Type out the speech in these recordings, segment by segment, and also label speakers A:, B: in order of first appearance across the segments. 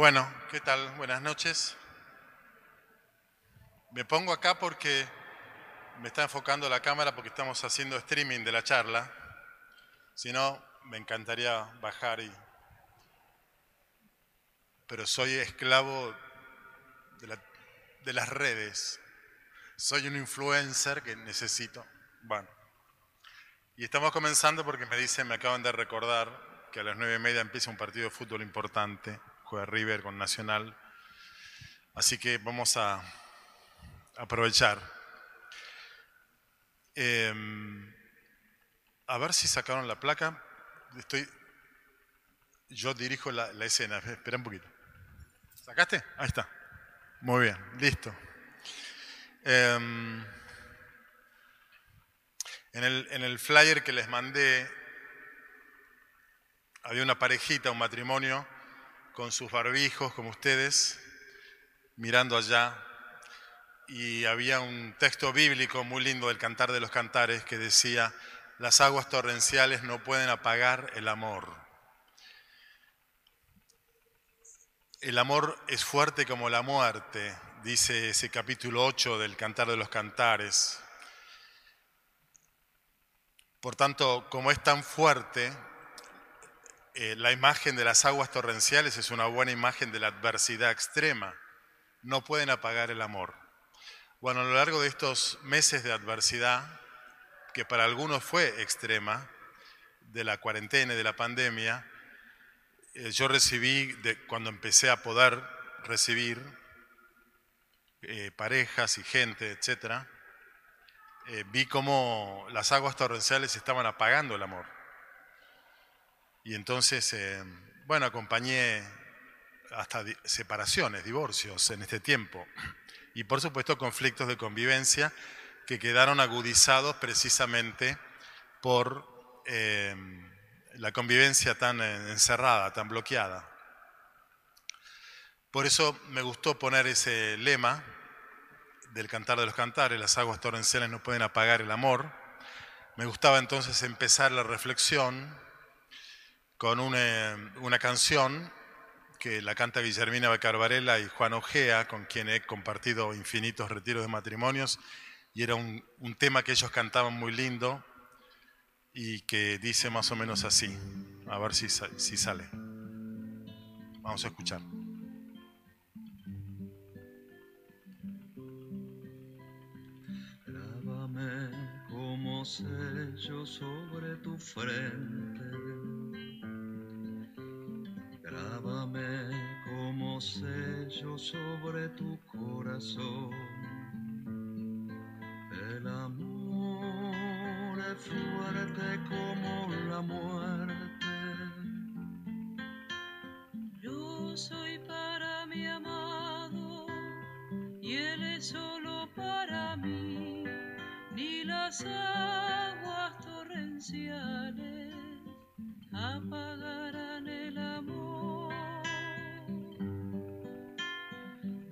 A: Bueno, ¿qué tal? Buenas noches. Me pongo acá porque me está enfocando la cámara porque estamos haciendo streaming de la charla. Si no, me encantaría bajar y... Pero soy esclavo de, la- de las redes. Soy un influencer que necesito. Bueno. Y estamos comenzando porque me dicen, me acaban de recordar que a las nueve y media empieza un partido de fútbol importante. Juega River con Nacional. Así que vamos a aprovechar. Em, a ver si sacaron la placa. Estoy, yo dirijo la, escena. Espera un poquito. ¿Sacaste? Ahí está. Muy bien, listo. Em, en, el, en el flyer que les mandé había una parejita, un matrimonio, con sus barbijos, como ustedes, mirando allá. Y había un texto bíblico muy lindo del Cantar de los Cantares que decía, las aguas torrenciales no pueden apagar el amor. El amor es fuerte como la muerte, dice ese capítulo 8 del Cantar de los Cantares. Por tanto, como es tan fuerte, eh, la imagen de las aguas torrenciales es una buena imagen de la adversidad extrema. No pueden apagar el amor. Bueno, a lo largo de estos meses de adversidad, que para algunos fue extrema, de la cuarentena y de la pandemia, eh, yo recibí, de- cuando empecé a poder recibir eh, parejas y gente, eh, vi cómo las aguas torrenciales estaban apagando el amor. Y entonces, eh, bueno, acompañé hasta separaciones, divorcios en este tiempo. Y por supuesto conflictos de convivencia que quedaron agudizados precisamente por eh, la convivencia tan eh, encerrada, tan bloqueada. Por eso me gustó poner ese lema del Cantar de los Cantares, las aguas torrenciales no pueden apagar el amor. Me gustaba entonces empezar la reflexión con una, una canción que la canta Guillermina Becarvarela y Juan Ojea, con quien he compartido infinitos retiros de matrimonios, y era un, tema que ellos cantaban muy lindo y que dice más o menos así. A ver si, si sale. Vamos a escuchar.
B: Grábame como sello sobre tu frente. Grábame como sello sobre tu corazón. El amor es fuerte como la muerte.
C: Yo soy para mi amado y él es solo para mí. Ni las aguas torrenciales apagarán el amor.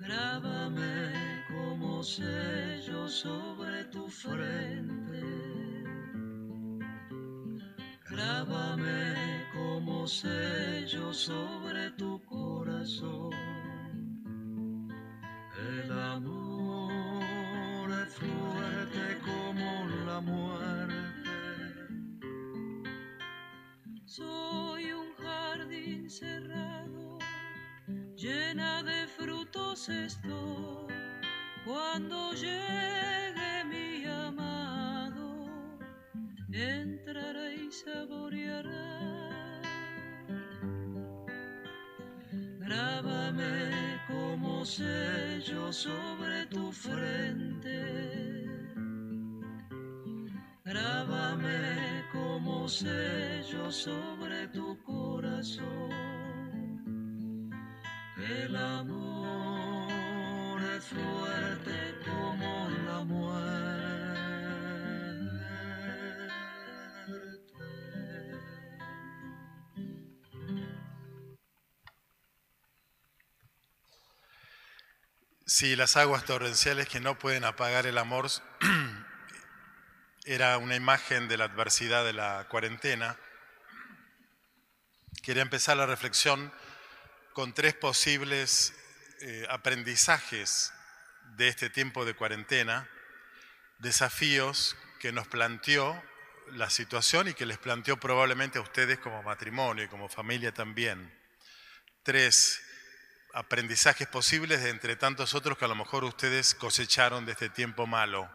B: Grábame como sello sobre tu frente. Grábame como sello sobre tu corazón. El amor es fuerte como la muerte.
C: Soy un jardín cerrado, frutos estoy. Cuando llegue mi amado, entrará y saboreará.
B: Grábame como sello sobre tu frente. Grábame como sello sobre tu corazón. El amor
A: Sí, las aguas torrenciales que no pueden apagar el amor era una imagen de la adversidad de la cuarentena. Quería empezar la reflexión con tres posibles eh, aprendizajes de este tiempo de cuarentena, desafíos que nos planteó la situación y que les planteó probablemente a ustedes como matrimonio y como familia también. Tres aprendizajes posibles de entre tantos otros que a lo mejor ustedes cosecharon de este tiempo malo.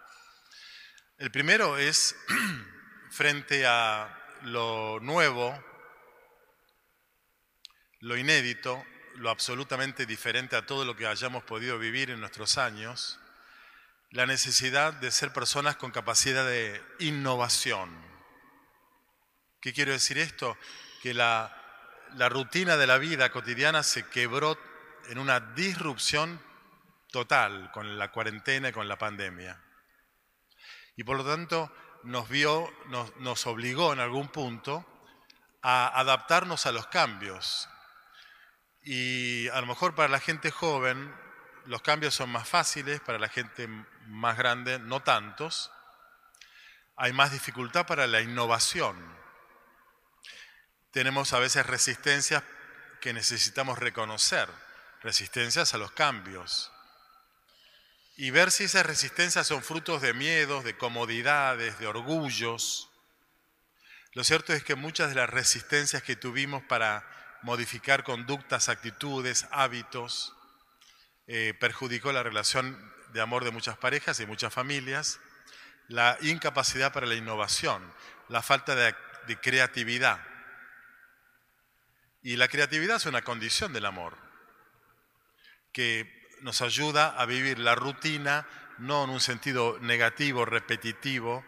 A: El primero es frente a lo nuevo, lo inédito, lo absolutamente diferente a todo lo que hayamos podido vivir en nuestros años, la necesidad de ser personas con capacidad de innovación. ¿Qué quiero decir esto? Que la, la rutina de la vida cotidiana se quebró en una disrupción total con la cuarentena y con la pandemia. Y por lo tanto nos vio, nos, obligó en algún punto a adaptarnos a los cambios. Y a lo mejor para la gente joven los cambios son más fáciles, para la gente más grande no tantos. Hay más dificultad para la innovación. Tenemos a veces resistencias que necesitamos reconocer resistencias a los cambios. Y ver si esas resistencias son frutos de miedos, de comodidades, de orgullos. Lo cierto es que muchas de las resistencias que tuvimos para modificar conductas, actitudes, hábitos, eh, perjudicó la relación de amor de muchas parejas y muchas familias, la incapacidad para la innovación, la falta de, de creatividad. Y la creatividad es una condición del amor que nos ayuda a vivir la rutina, no en un sentido negativo, repetitivo,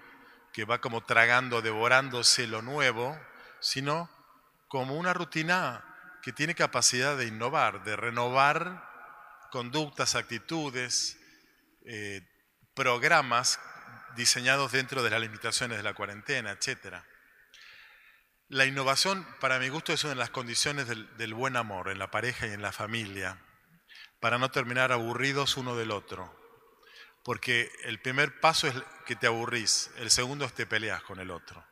A: que va como tragando, devorándose lo nuevo, sino como una rutina que tiene capacidad de innovar, de renovar conductas, actitudes, eh, programas diseñados dentro de las limitaciones de la cuarentena, etc. La innovación, para mi gusto, es una de las condiciones del, del buen amor en la pareja y en la familia para no terminar aburridos uno del otro. Porque el primer paso es que te aburrís, el segundo es te peleas con el otro.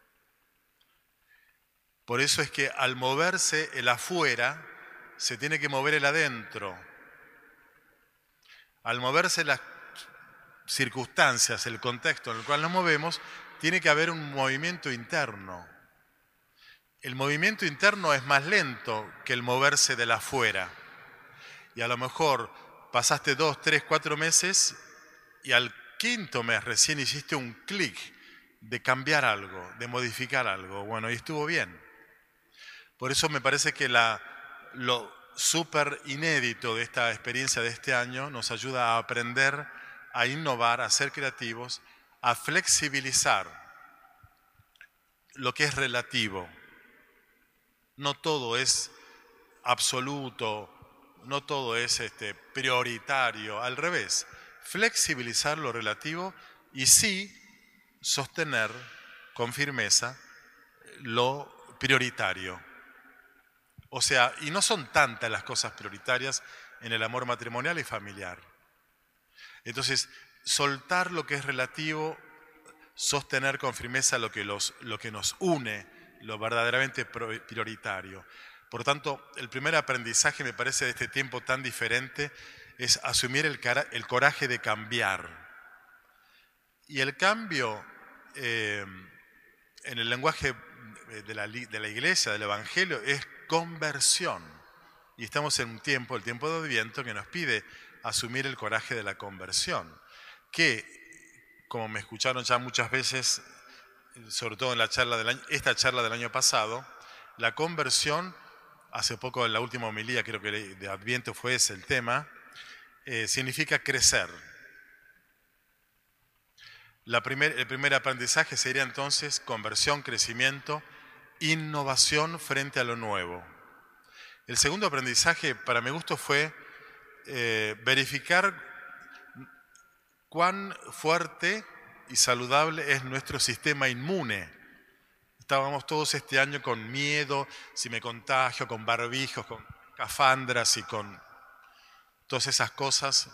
A: Por eso es que al moverse el afuera, se tiene que mover el adentro. Al moverse las circunstancias, el contexto en el cual nos movemos, tiene que haber un movimiento interno. El movimiento interno es más lento que el moverse del afuera y a lo mejor pasaste dos, tres, cuatro meses y al quinto mes recién hiciste un clic de cambiar algo, de modificar algo. Bueno, y estuvo bien. Por eso me parece que la, lo súper inédito de esta experiencia de este año nos ayuda a aprender, a innovar, a ser creativos, a flexibilizar lo que es relativo. No todo es absoluto, no todo es este, prioritario, al revés, flexibilizar lo relativo y sí sostener con firmeza lo prioritario. O sea, y no son tantas las cosas prioritarias en el amor matrimonial y familiar. Entonces, soltar lo que es relativo, sostener con firmeza lo que, los, lo que nos une, lo verdaderamente prioritario. Por tanto, el primer aprendizaje, me parece, de este tiempo tan diferente es asumir el, coraje de cambiar. Y el cambio, eh, en el lenguaje de la, de la iglesia, del Evangelio, es conversión. Y estamos en un tiempo, el tiempo de Adviento, que nos pide asumir el coraje de la conversión. Que, como me escucharon ya muchas veces, sobre todo en la charla del esta charla del año pasado, la conversión hace poco en la última homilía, creo que de Adviento fue ese el tema, eh, significa crecer. El primer aprendizaje sería entonces conversión, crecimiento, innovación frente a lo nuevo. El segundo aprendizaje, para mi gusto, fue eh, verificar cuán fuerte y saludable es nuestro sistema inmune Estábamos todos este año con miedo, si me contagio, con barbijos, con cafandras y con todas esas cosas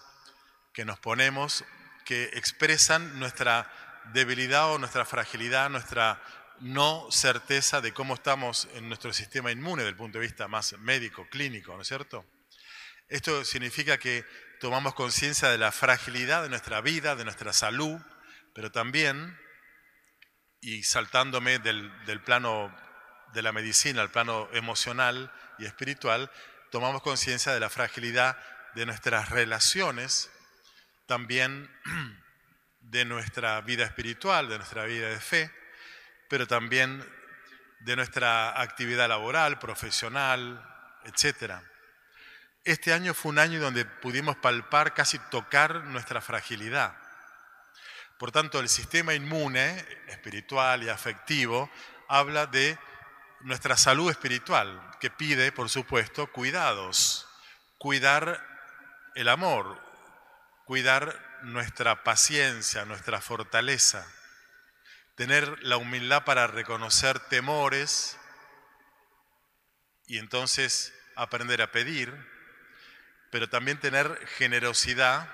A: que nos ponemos que expresan nuestra debilidad o nuestra fragilidad, nuestra no certeza de cómo estamos en nuestro sistema inmune desde el punto de vista más médico, clínico, ¿no es cierto? Esto significa que tomamos conciencia de la fragilidad de nuestra vida, de nuestra salud, pero también, y saltándome del, plano de la medicina al plano emocional y espiritual, tomamos conciencia de la fragilidad de nuestras relaciones, también de nuestra vida espiritual, de nuestra vida de fe, pero también de nuestra actividad laboral, profesional, etc. Este año fue un año donde pudimos palpar, casi tocar nuestra fragilidad. Por tanto, el sistema inmune, espiritual y afectivo, habla de nuestra salud espiritual, que pide, por supuesto, cuidados, cuidar el amor, cuidar nuestra paciencia, nuestra fortaleza, tener la humildad para reconocer temores y entonces aprender a pedir, pero también tener generosidad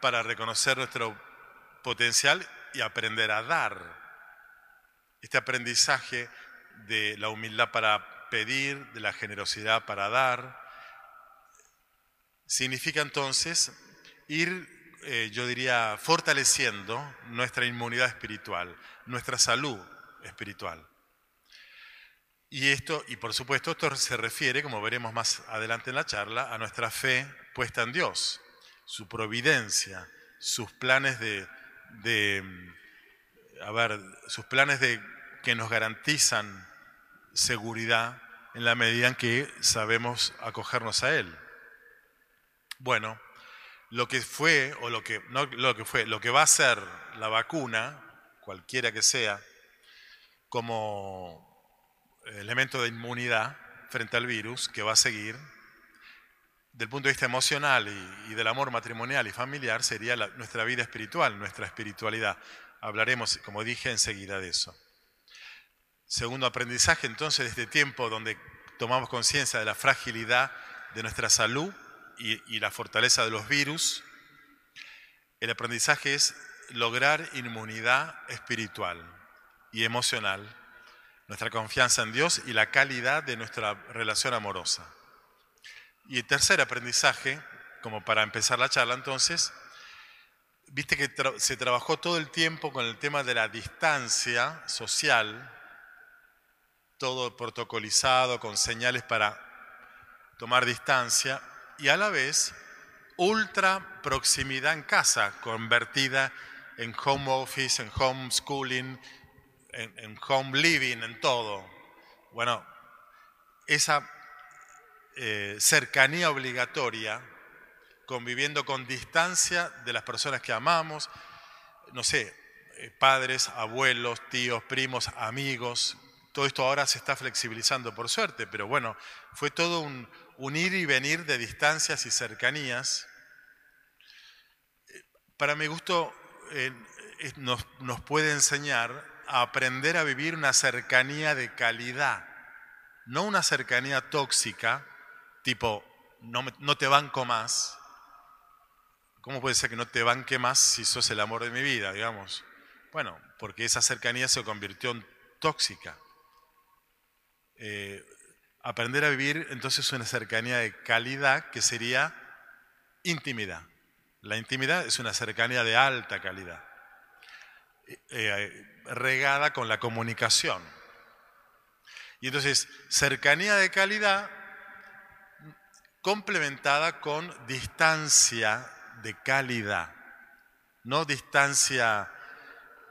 A: para reconocer nuestro potencial y aprender a dar. Este aprendizaje de la humildad para pedir, de la generosidad para dar. Significa entonces ir, eh, yo diría, fortaleciendo nuestra inmunidad espiritual, nuestra salud espiritual. Y esto, y por supuesto, esto se refiere, como veremos más adelante en la charla, a nuestra fe puesta en Dios, su providencia, sus planes de, de a ver, sus planes de que nos garantizan seguridad en la medida en que sabemos acogernos a Él. Bueno, lo que fue, o lo que, no lo que fue, lo que va a ser la vacuna, cualquiera que sea, como elemento de inmunidad frente al virus que va a seguir, del punto de vista emocional y, del amor matrimonial y familiar, sería nuestra vida espiritual, nuestra espiritualidad. Hablaremos, como dije, enseguida de eso. Segundo aprendizaje entonces de este tiempo donde tomamos conciencia de la fragilidad de nuestra salud y, la fortaleza de los virus, el aprendizaje es lograr inmunidad espiritual y emocional, nuestra confianza en Dios y la calidad de nuestra relación amorosa. Y el tercer aprendizaje, como para empezar la charla entonces, viste que se trabajó todo el tiempo con el tema de la distancia social, todo protocolizado, con señales para tomar distancia y a la vez ultra proximidad en casa, convertida en home office, en homeschooling, en, en home living, en todo. Bueno, esa eh, cercanía obligatoria, conviviendo con distancia de las personas que amamos, no sé, eh, padres, abuelos, tíos, primos, amigos, todo esto ahora se está flexibilizando por suerte, pero bueno, fue todo un, ir y venir de distancias y cercanías. Para mi gusto, eh, nos, nos puede enseñar a aprender a vivir una cercanía de calidad, no una cercanía tóxica, tipo, no, no te banco más. ¿Cómo puede ser que no te banque más si sos el amor de mi vida, digamos? Bueno, porque esa cercanía se convirtió en tóxica. Eh, aprender a vivir entonces una cercanía de calidad que sería intimidad. La intimidad es una cercanía de alta calidad, eh, eh, regada con la comunicación. Y entonces, cercanía de calidad complementada con distancia de calidad, no distancia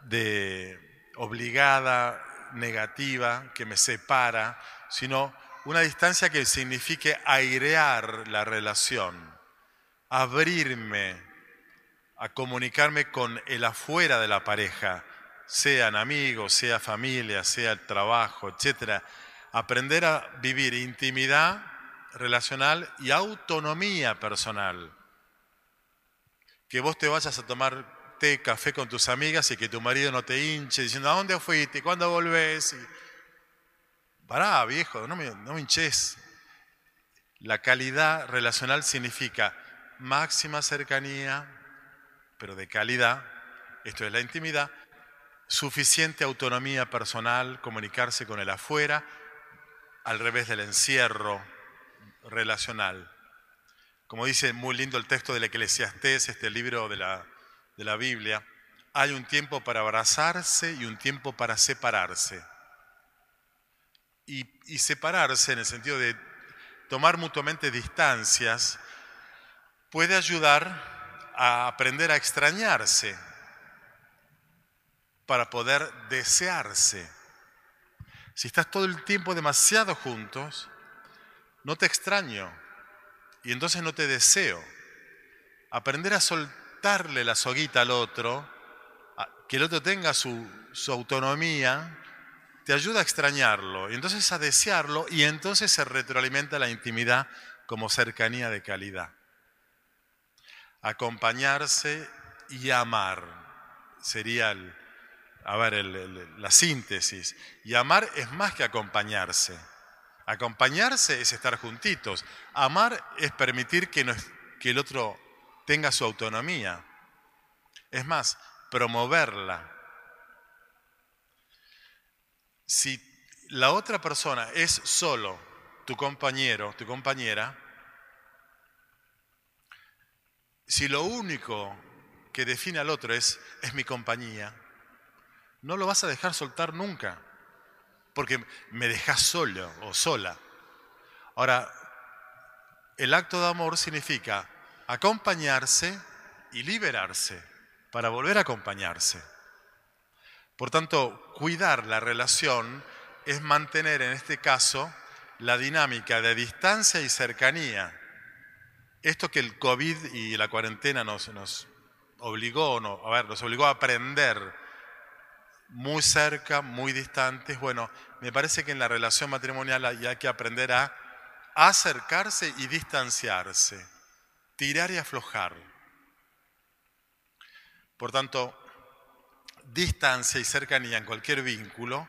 A: de obligada, negativa que me separa, sino una distancia que signifique airear la relación, abrirme a comunicarme con el afuera de la pareja, sean amigos, sea familia, sea el trabajo, etc. Aprender a vivir intimidad relacional y autonomía personal. Que vos te vayas a tomar té, café con tus amigas y que tu marido no te hinche diciendo, ¿a dónde fuiste? ¿Cuándo volvés? Pará, viejo, no me, no me hinches. La calidad relacional significa máxima cercanía, pero de calidad, esto es la intimidad, suficiente autonomía personal, comunicarse con el afuera, al revés del encierro relacional. Como dice muy lindo el texto del Eclesiastés, este libro de la, de la Biblia, hay un tiempo para abrazarse y un tiempo para separarse. Y, y separarse en el sentido de tomar mutuamente distancias puede ayudar a aprender a extrañarse para poder desearse. Si estás todo el tiempo demasiado juntos, no te extraño y entonces no te deseo. Aprender a soltarle la soguita al otro, que el otro tenga su, autonomía, te ayuda a extrañarlo y entonces a desearlo y entonces se retroalimenta la intimidad como cercanía de calidad. Acompañarse y amar sería la síntesis. Y amar es más que acompañarse. Acompañarse es estar juntitos. Amar es permitir que, el otro tenga su autonomía. Es más, promoverla. Si la otra persona es solo tu compañero, tu compañera, si lo único que define al otro es mi compañía, no lo vas a dejar soltar nunca, porque me dejas solo o sola. Ahora, el acto de amor significa acompañarse y liberarse para volver a acompañarse. Por tanto, cuidar la relación es mantener en este caso la dinámica de distancia y cercanía. Esto que el COVID y la cuarentena nos, nos obligó, no, a ver, nos obligó a aprender muy cerca, muy distantes. Bueno, me parece que en la relación matrimonial hay que aprender a acercarse y distanciarse, tirar y aflojar. Por tanto, distancia y cercanía en cualquier vínculo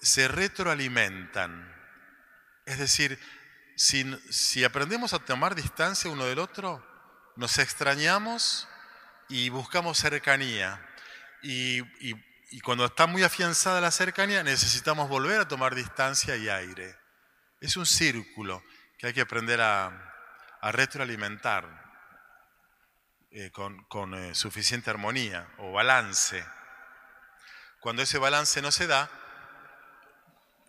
A: se retroalimentan. Es decir, si, aprendemos a tomar distancia uno del otro, nos extrañamos y buscamos cercanía. Y, y cuando está muy afianzada la cercanía, necesitamos volver a tomar distancia y aire. Es un círculo que hay que aprender a, retroalimentar eh, con, eh, suficiente armonía o balance. Cuando ese balance no se da,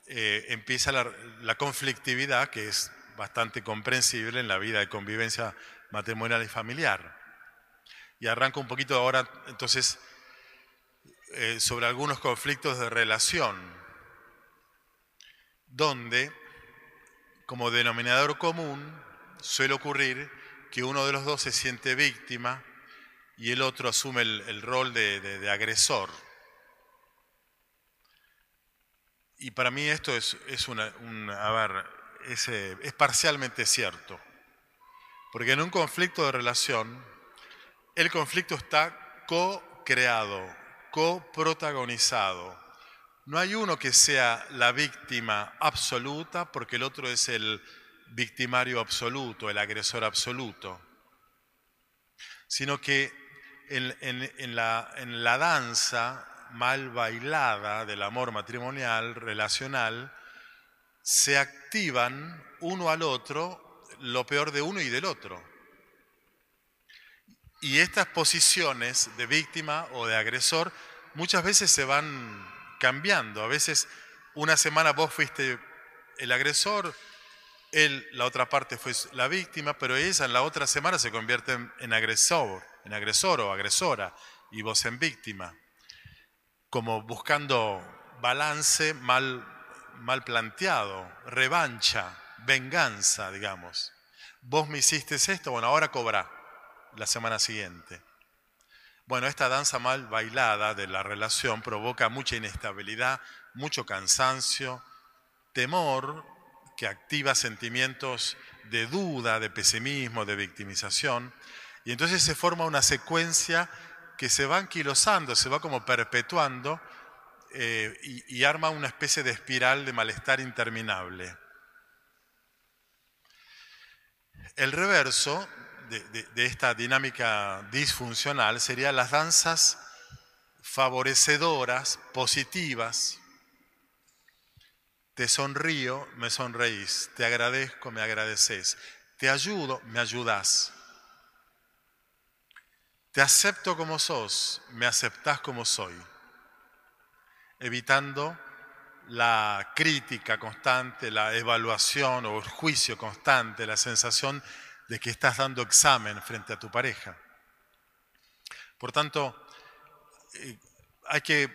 A: eh, empieza la, la conflictividad, que es bastante comprensible en la vida de convivencia matrimonial y familiar. Y arranco un poquito ahora, entonces, eh, sobre algunos conflictos de relación, donde como denominador común suele ocurrir que uno de los dos se siente víctima y el otro asume el, rol de, agresor. Y para mí esto es, a ver, es, eh, es parcialmente cierto. Porque en un conflicto de relación, el conflicto está co-creado, coprotagonizado. No hay uno que sea la víctima absoluta porque el otro es el victimario absoluto, el agresor absoluto, sino que en, la, en la danza mal bailada del amor matrimonial, relacional, se activan uno al otro lo peor de uno y del otro. Y estas posiciones de víctima o de agresor muchas veces se van cambiando. A veces una semana vos fuiste el agresor, él, la otra parte fue la víctima, pero ella en la otra semana se convierte en, agresor, en agresor o agresora, y vos en víctima. Como buscando balance mal, mal planteado, revancha, venganza, digamos. Vos me hiciste esto, bueno, ahora cobra la semana siguiente. Bueno, esta danza mal bailada de la relación provoca mucha inestabilidad, mucho cansancio, temor que activa sentimientos de duda, de pesimismo, de victimización. Y entonces se forma una secuencia que se va anquilosando, se va como perpetuando eh, y, y arma una especie de espiral de malestar interminable. El reverso de, esta dinámica disfuncional serían las danzas favorecedoras, positivas. Te sonrío, me sonreís. Te agradezco, me agradeces. Te ayudo, me ayudás. Te acepto como sos, me aceptás como soy. Evitando la crítica constante, la evaluación o el juicio constante, la sensación que estás dando examen frente a tu pareja. Por tanto, eh, hay que,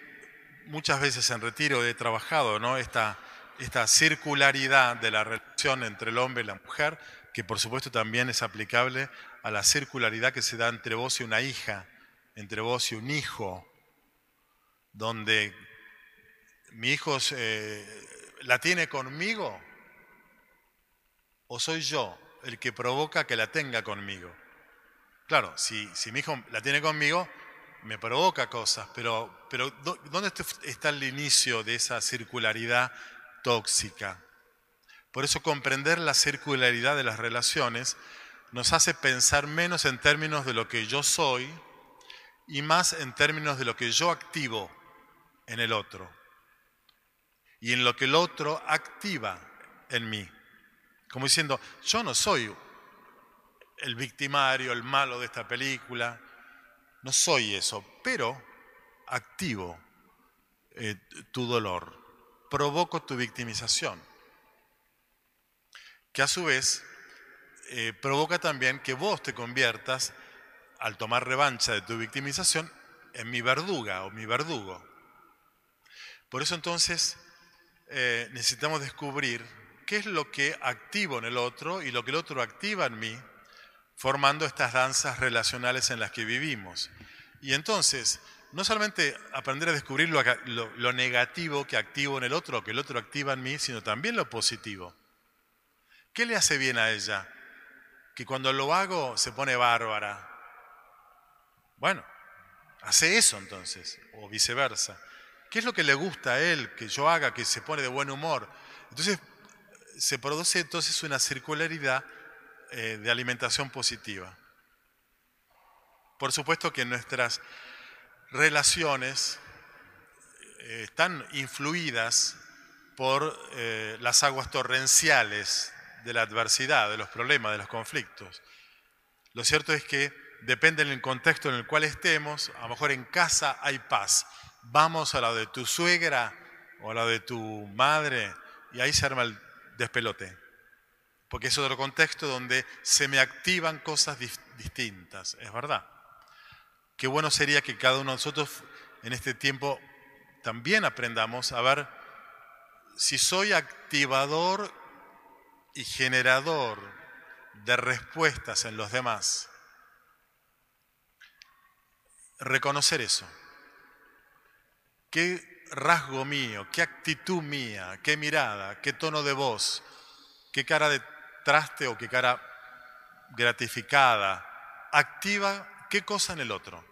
A: muchas veces en retiro he trabajado ¿no? esta, esta circularidad de la relación entre el hombre y la mujer, que por supuesto también es aplicable a la circularidad que se da entre vos y una hija, entre vos y un hijo, donde mi hijo la tiene conmigo o soy yo el que provoca que la tenga conmigo. Claro, si, si mi hijo la tiene conmigo, me provoca cosas, pero, pero ¿dónde está el inicio de esa circularidad tóxica? Por eso comprender la circularidad de las relaciones nos hace pensar menos en términos de lo que yo soy y más en términos de lo que yo activo en el otro y en lo que el otro activa en mí. Como diciendo, yo no soy el victimario, el malo de esta película, no soy eso, pero activo eh, tu dolor, provoco tu victimización, que a su vez eh, provoca también que vos te conviertas, al tomar revancha de tu victimización, en mi verduga o mi verdugo. Por eso entonces eh, necesitamos descubrir qué es lo que activo en el otro y lo que el otro activa en mí, formando estas danzas relacionales en las que vivimos. Y entonces, no solamente aprender a descubrir lo, lo, negativo que activo en el otro, que el otro activa en mí, sino también lo positivo. ¿Qué le hace bien a ella? Que cuando lo hago se pone bárbara. Bueno, hace eso entonces, o viceversa. ¿Qué es lo que le gusta a él que yo haga, que se pone de buen humor? Entonces se produce entonces una circularidad eh, de alimentación positiva. Por supuesto que nuestras relaciones eh, están influidas por eh, las aguas torrenciales de la adversidad, de los problemas, de los conflictos. Lo cierto es que depende del contexto en el cual estemos, a lo mejor en casa hay paz, vamos a la de tu suegra o a la de tu madre y ahí se arma el despelote. Porque es otro contexto donde se me activan cosas distintas, es verdad. Qué bueno sería que cada uno de nosotros en este tiempo también aprendamos a ver si soy activador y generador de respuestas en los demás. Reconocer eso. ¿Qué rasgo mío, qué actitud mía, qué mirada, qué tono de voz, qué cara de traste o qué cara gratificada activa qué cosa en el otro?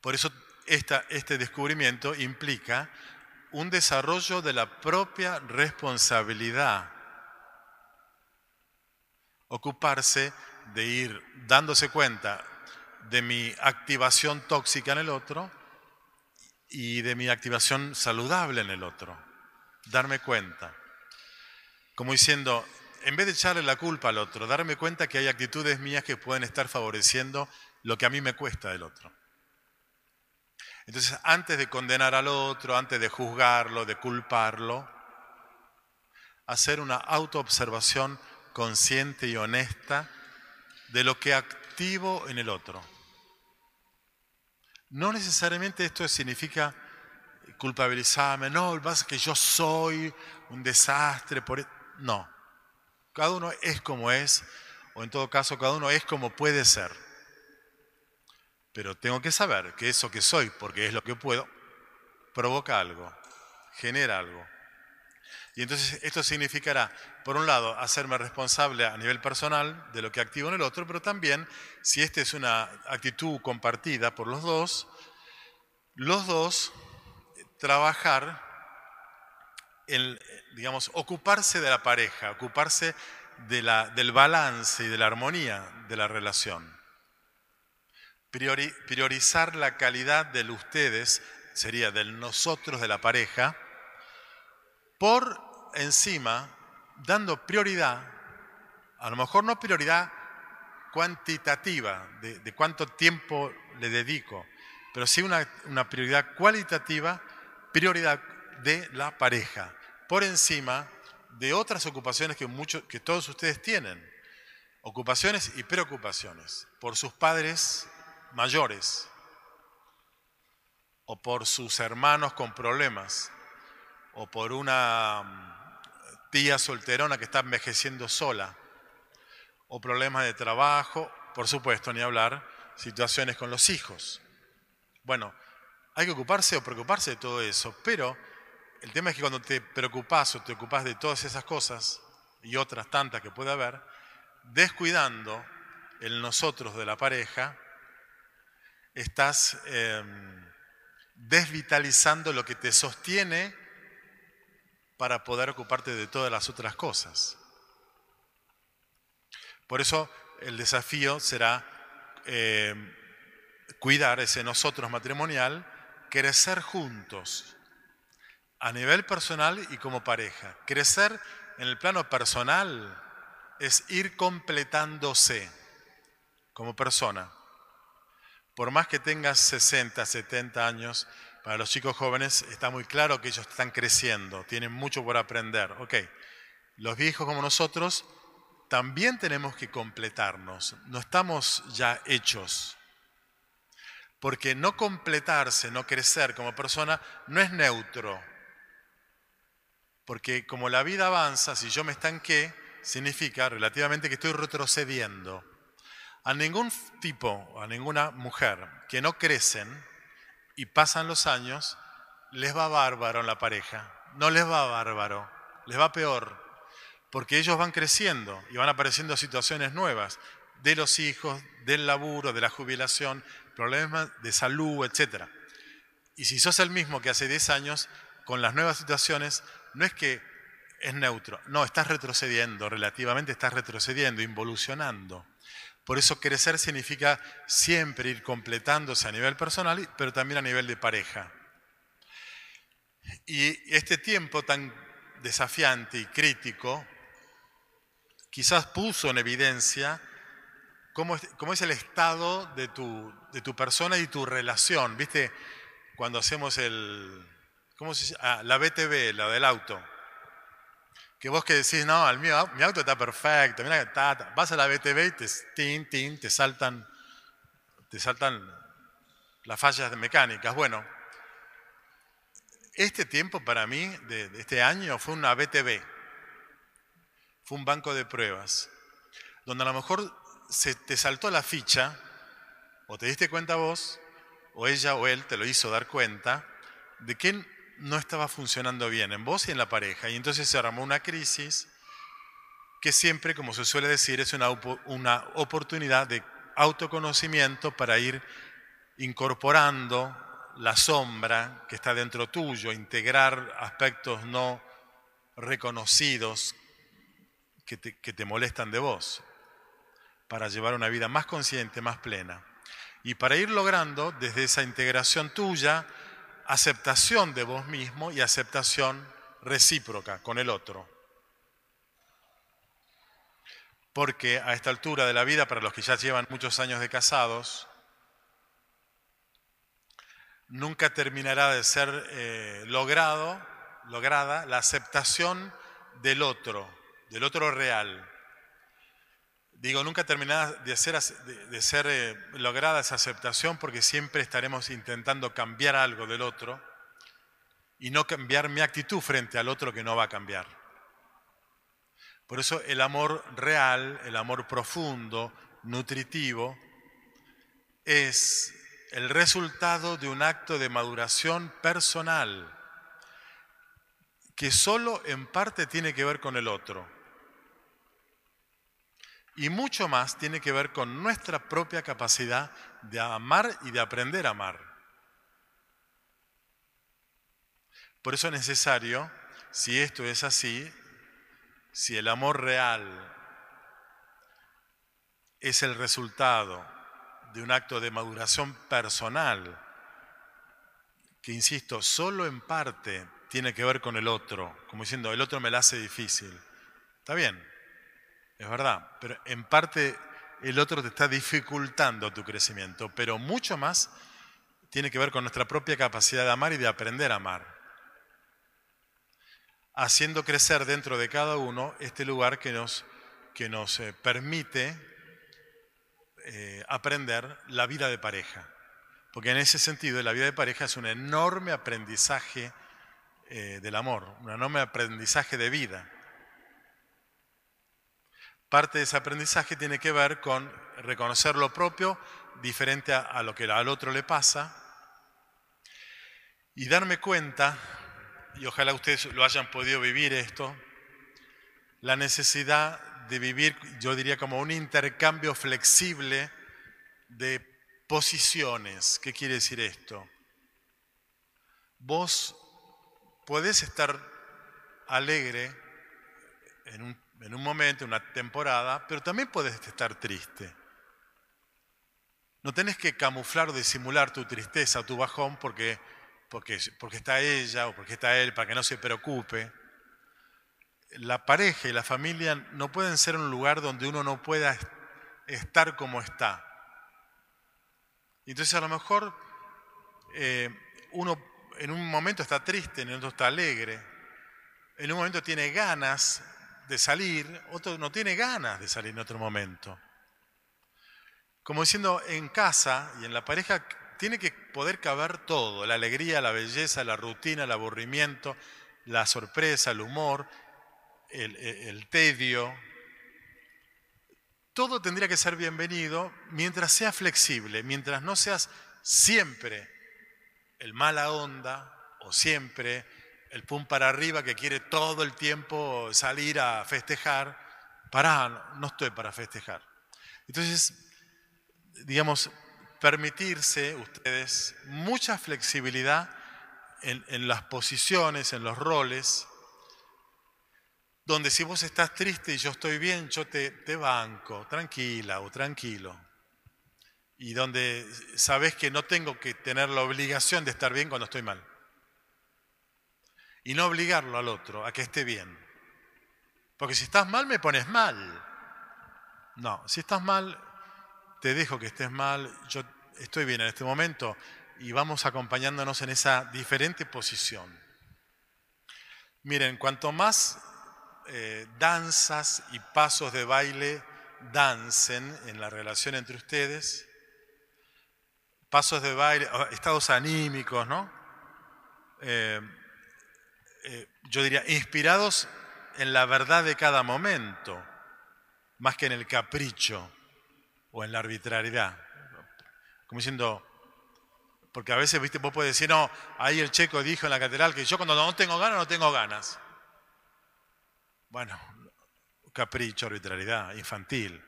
A: Por eso este descubrimiento implica un desarrollo de la propia responsabilidad. Ocuparse de ir dándose cuenta de mi activación tóxica en el otro y de mi activación saludable en el otro. Darme cuenta. Como diciendo, en vez de echarle la culpa al otro, darme cuenta que hay actitudes mías que pueden estar favoreciendo lo que a mí me cuesta del otro. Entonces, antes de condenar al otro, antes de juzgarlo, de culparlo, hacer una autoobservación consciente y honesta de lo que activo en el otro. No necesariamente esto significa culpabilizarme, no, pasa que yo soy un desastre, por... E-". no. Cada uno es como es, o en todo caso, cada uno es como puede ser. Pero tengo que saber que eso que soy, porque es lo que puedo, provoca algo, genera algo. Y entonces esto significará, por un lado, hacerme responsable a nivel personal de lo que activo en el otro, pero también, si esta es una actitud compartida por los dos, los dos trabajar en, digamos, ocuparse de la pareja, ocuparse del balance y de la armonía de la relación. priorizar la calidad del ustedes, sería del nosotros de la pareja, por encima, dando prioridad, a lo mejor no prioridad cuantitativa, de, cuánto tiempo le dedico, pero sí una, una prioridad cualitativa, prioridad de la pareja, por encima de otras ocupaciones que, muchos, que todos ustedes tienen, ocupaciones y preocupaciones, por sus padres mayores o por sus hermanos con problemas o por una tía solterona que está envejeciendo sola o problemas de trabajo, por supuesto, ni hablar, situaciones con los hijos. Bueno, hay que ocuparse o preocuparse de todo eso, pero el tema es que cuando te preocupas o te ocupas de todas esas cosas y otras tantas que puede haber, descuidando el nosotros de la pareja, estás em, desvitalizando lo que te sostiene para poder ocuparte de todas las otras cosas. Por eso el desafío será em, cuidar ese nosotros matrimonial, crecer juntos a nivel personal y como pareja. Crecer en el plano personal es ir completándose como persona. Por más que tengas 60, 70 años, para los chicos jóvenes está muy claro que ellos están creciendo, tienen mucho por aprender. Ok, los viejos como nosotros también tenemos que completarnos, no estamos ya hechos. Porque no completarse, no crecer como persona, no es neutro. Porque como la vida avanza, si yo me estanqué, significa relativamente que estoy retrocediendo. A ningún tipo, a ninguna mujer que no crecen y pasan los años, les va bárbaro en la pareja. No les va bárbaro, les va peor. Porque ellos van creciendo y van apareciendo situaciones nuevas de los hijos, del laburo, de la jubilación, problemas de salud, etc. Y si sos el mismo que hace 10 años, con las nuevas situaciones, no es que es neutro, no, estás retrocediendo, relativamente estás retrocediendo, involucionando. Por eso crecer significa siempre ir completándose a nivel personal, pero también a nivel de pareja. Y este tiempo tan desafiante y crítico quizás puso en evidencia cómo es, el estado de tu, persona y tu relación. ¿Viste? Cuando hacemos el, ¿cómo se dice? Ah, la BTV, la del auto que vos que decís, no, el mío, mi auto está perfecto, mira que vas a la BTV y te, te saltan, te saltan las fallas de mecánicas. Bueno, este tiempo para mí, de, este año, fue una BTV, fue un banco de pruebas, donde a lo mejor se te saltó la ficha, o te diste cuenta vos, o ella o él te lo hizo dar cuenta, de que no estaba funcionando bien en vos y en la pareja. Y entonces se armó una crisis que siempre, como se suele decir, es una, una oportunidad de autoconocimiento para ir incorporando la sombra que está dentro tuyo, integrar aspectos no reconocidos que te, que te, molestan de vos, para llevar una vida más consciente, más plena. Y para ir logrando desde esa integración tuya, aceptación de vos mismo y aceptación recíproca con el otro. Porque a esta altura de la vida, para los que ya llevan muchos años de casados, nunca terminará de ser eh, logrado, lograda la aceptación del otro, del otro real. Digo, nunca terminará de ser, de, ser eh, lograda esa aceptación porque siempre estaremos intentando cambiar algo del otro y no cambiar mi actitud frente al otro que no va a cambiar. Por eso el amor real, el amor profundo, nutritivo, es el resultado de un acto de maduración personal que solo en parte tiene que ver con el otro y mucho más tiene que ver con nuestra propia capacidad de amar y de aprender a amar. Por eso es necesario, si esto es así, si el amor real es el resultado de un acto de maduración personal, que insisto, solo en parte tiene que ver con el otro, como diciendo, el otro me la hace difícil. Está bien, es verdad, pero en parte el otro te está dificultando tu crecimiento, pero mucho más tiene que ver con nuestra propia capacidad de amar y de aprender a amar. Haciendo crecer dentro de cada uno este lugar que nos, que nos eh, permite eh, aprender la vida de pareja. Porque en ese sentido la vida de pareja es un enorme aprendizaje eh, del amor, un enorme aprendizaje de vida. Parte de ese aprendizaje tiene que ver con reconocer lo propio diferente a, lo que al otro le pasa y darme cuenta, y ojalá ustedes lo hayan podido vivir esto, la necesidad de vivir, yo diría como un intercambio flexible de posiciones. ¿Qué quiere decir esto? Vos podés estar alegre en un en un momento, una temporada, pero también puedes estar triste. No tenés que camuflar o disimular tu tristeza, tu bajón, porque, porque, porque está ella o porque está él, para que no se preocupe. La pareja y la familia no pueden ser un lugar donde uno no pueda estar como está. Entonces a lo mejor eh, uno en un momento está triste, en otro está alegre, en un momento tiene ganas de salir, otro no tiene ganas de salir en otro momento. Como diciendo, en casa y en la pareja tiene que poder caber todo, la alegría, la belleza, la rutina, el aburrimiento, la sorpresa, el humor, el, tedio. Todo tendría que ser bienvenido mientras sea flexible, mientras no seas siempre el mala onda o siempre el pum para arriba que quiere todo el tiempo salir a festejar. Pará, no estoy para festejar. Entonces, digamos, permitirse ustedes mucha flexibilidad en, las posiciones, en los roles, donde si vos estás triste y yo estoy bien, yo te, te banco, tranquila o tranquilo. Y donde sabes que no tengo que tener la obligación de estar bien cuando estoy mal y no obligarlo al otro a que esté bien. Porque si estás mal, me pones mal. No, si estás mal, te dejo que estés mal, yo estoy bien en este momento y vamos acompañándonos en esa diferente posición. Miren, cuanto más eh, danzas y pasos de baile dancen en la relación entre ustedes, pasos de baile, estados anímicos, ¿no? Eh, eh, yo diría, inspirados en la verdad de cada momento, más que en el capricho o en la arbitrariedad. Como diciendo, porque a veces, viste, vos puedes decir, no, ahí el checo dijo en la catedral que yo cuando no tengo ganas, no tengo ganas. Bueno, capricho, arbitrariedad, infantil.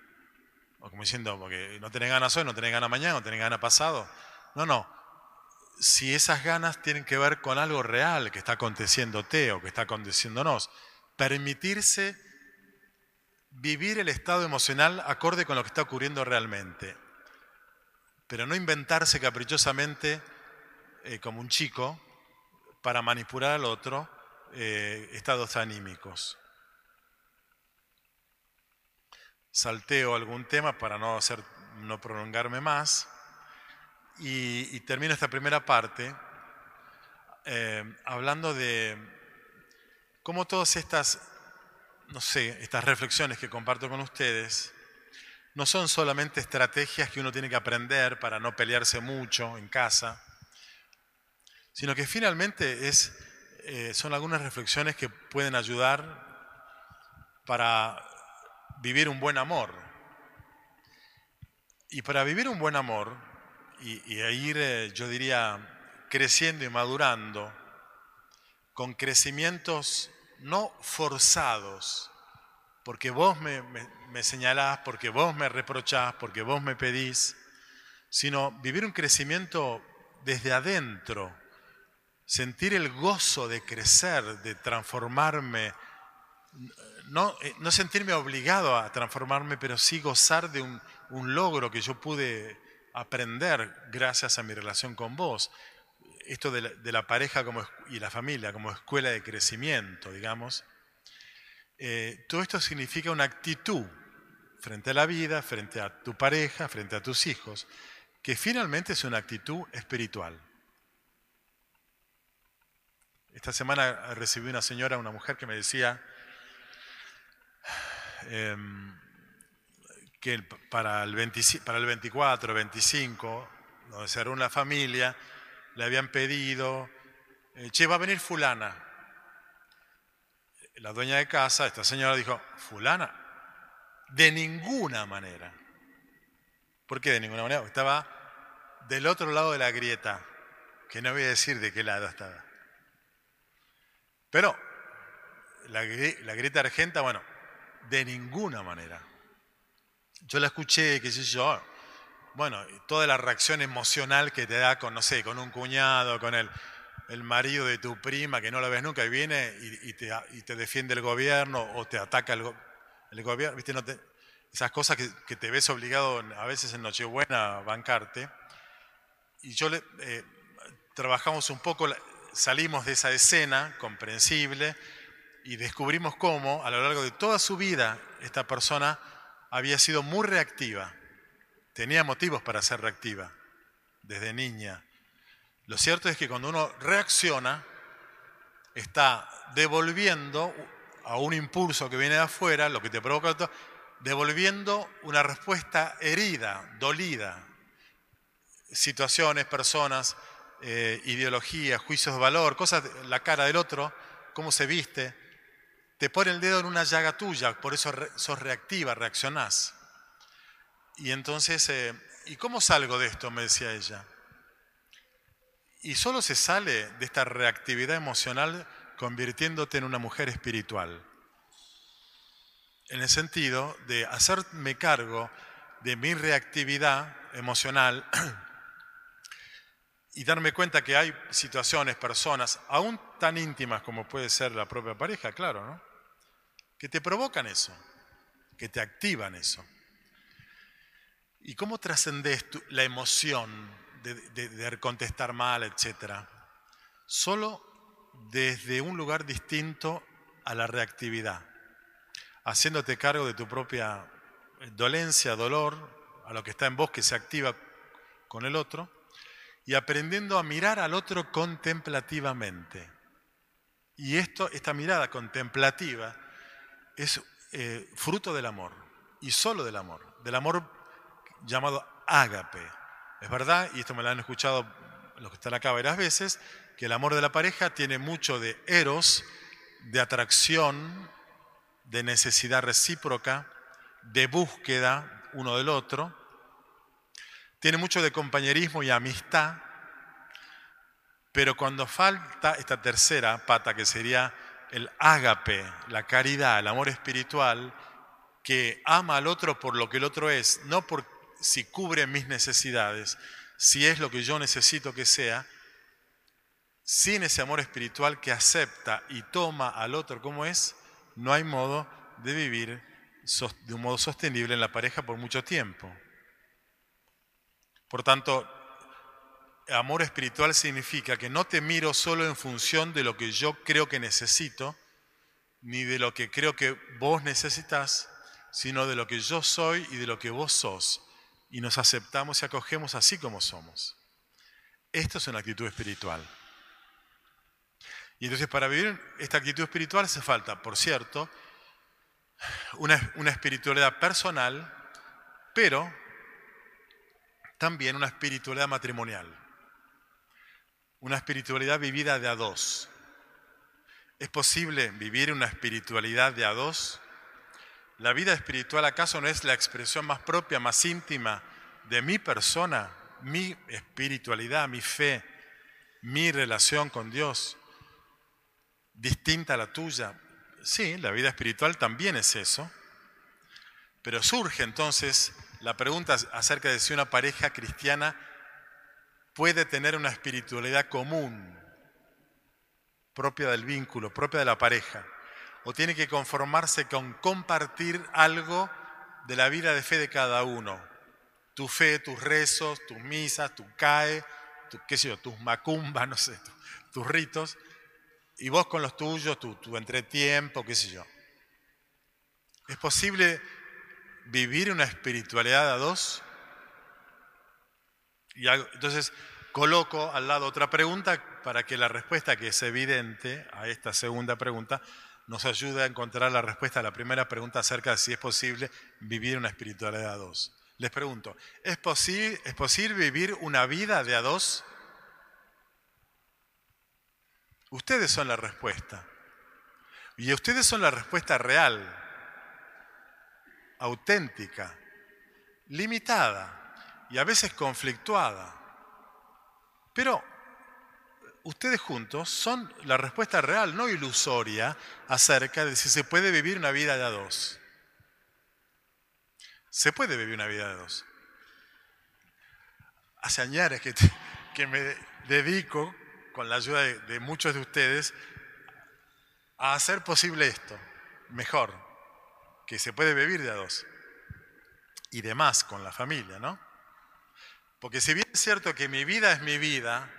A: O como diciendo, porque no tenés ganas hoy, no tenés ganas mañana, no tenés ganas pasado. No, no si esas ganas tienen que ver con algo real que está aconteciéndote o que está aconteciéndonos. Permitirse vivir el estado emocional acorde con lo que está ocurriendo realmente. Pero no inventarse caprichosamente eh, como un chico para manipular al otro eh, estados anímicos. Salteo algún tema para no, hacer, no prolongarme más. Y, termino esta primera parte eh, hablando de cómo todas estas, no sé, estas reflexiones que comparto con ustedes no son solamente estrategias que uno tiene que aprender para no pelearse mucho en casa, sino que finalmente es, eh, son algunas reflexiones que pueden ayudar para vivir un buen amor. Y para vivir un buen amor, y, a ir, eh, yo diría, creciendo y madurando con crecimientos no forzados, porque vos me, me, señalás, porque vos me reprochás, porque vos me pedís, sino vivir un crecimiento desde adentro, sentir el gozo de crecer, de transformarme, no, eh, no sentirme obligado a transformarme, pero sí gozar de un, un logro que yo pude aprender gracias a mi relación con vos. Esto de la, pareja como, y la familia como escuela de crecimiento, digamos. Eh, todo esto significa una actitud frente a la vida, frente a tu pareja, frente a tus hijos, que finalmente es una actitud espiritual. Esta semana recibí una señora, una mujer que me decía em, que para el, para el 24, 25, donde se reúne la familia, le habían pedido, eh, che, va a venir fulana. La dueña de casa, esta señora dijo, fulana, de ninguna manera. ¿Por qué de ninguna manera? Estaba del otro lado de la grieta, que no voy a decir de qué lado estaba. Pero la, la grieta argenta, bueno, de ninguna manera. Yo la escuché, qué sé yo, bueno, toda la reacción emocional que te da con, no sé, con un cuñado, con el, el marido de tu prima que no la ves nunca y viene y, te, y te, defiende el gobierno o te ataca el, gobierno, ¿viste? Esas cosas que, que, te ves obligado a veces en Nochebuena a bancarte. Y yo eh, trabajamos un poco, salimos de esa escena comprensible y descubrimos cómo a lo largo de toda su vida esta persona había sido muy reactiva. Tenía motivos para ser reactiva desde niña. Lo cierto es que cuando uno reacciona, está devolviendo a un impulso que viene de afuera, lo que te provoca, devolviendo una respuesta herida, dolida. Situaciones, personas, eh, ideologías, juicios de valor, cosas, la cara del otro, cómo se viste, te pone el dedo en una llaga tuya, por eso sos reactiva, reaccionás. Y entonces, eh, ¿y cómo salgo de esto? Me decía ella. Y solo se sale de esta reactividad emocional convirtiéndote en una mujer espiritual. En el sentido de hacerme cargo de mi reactividad emocional y darme cuenta que hay situaciones, personas, aún tan íntimas como puede ser la propia pareja, claro, ¿no? Que te provocan eso, que te activan eso. ¿Y cómo trascendes la emoción de, contestar mal, etcétera? Solo desde un lugar distinto a la reactividad, haciéndote cargo de tu propia dolencia, dolor, a lo que está en vos que se activa con el otro, y aprendiendo a mirar al otro contemplativamente. Y esto, esta mirada contemplativa es eh, fruto del amor, y solo del amor, del amor llamado ágape. Es verdad, y esto me lo han escuchado los que están acá varias veces, que el amor de la pareja tiene mucho de eros, de atracción, de necesidad recíproca, de búsqueda uno del otro. Tiene mucho de compañerismo y amistad, pero cuando falta esta tercera pata, que sería el ágape, la caridad, el amor espiritual, que ama al otro por lo que el otro es, no por si cubre mis necesidades, si es lo que yo necesito que sea, sin ese amor espiritual que acepta y toma al otro como es, no hay modo de vivir de un modo sostenible en la pareja por mucho tiempo. Por tanto, amor espiritual significa que no te miro solo en función de lo que yo creo que necesito, ni de lo que creo que vos necesitas, sino de lo que yo soy y de lo que vos sos. Y nos aceptamos y acogemos así como somos. Esto es una actitud espiritual. Y entonces para vivir esta actitud espiritual hace falta, por cierto, una, una espiritualidad personal, pero también una espiritualidad matrimonial una espiritualidad vivida de a dos. ¿Es posible vivir una espiritualidad de a dos? ¿La vida espiritual acaso no es la expresión más propia, más íntima de mi persona, mi espiritualidad, mi fe, mi relación con Dios, distinta a la tuya? Sí, la vida espiritual también es eso. Pero surge entonces la pregunta acerca de si una pareja cristiana puede tener una espiritualidad común, propia del vínculo, propia de la pareja, o tiene que conformarse con compartir algo de la vida de fe de cada uno, tu fe, tus rezos, tus misas, tu CAE, tu, qué sé yo, tus macumbas, no sé, tus ritos, y vos con los tuyos, tu, tu entretiempo, qué sé yo. ¿Es posible vivir una espiritualidad a dos? Y entonces coloco al lado otra pregunta para que la respuesta que es evidente a esta segunda pregunta nos ayude a encontrar la respuesta a la primera pregunta acerca de si es posible vivir una espiritualidad a dos. Les pregunto, ¿es, posible, ¿es posible vivir una vida de a dos? Ustedes son la respuesta. Y ustedes son la respuesta real, auténtica, limitada y a veces conflictuada. Pero ustedes juntos son la respuesta real, no ilusoria, acerca de si se puede vivir una vida de a dos. Se puede vivir una vida de dos. Hace años que, que me dedico, con la ayuda de, muchos de ustedes, a hacer posible esto, mejor, que se puede vivir de a dos. Y demás con la familia, ¿no? Porque si bien es cierto que mi vida es mi vida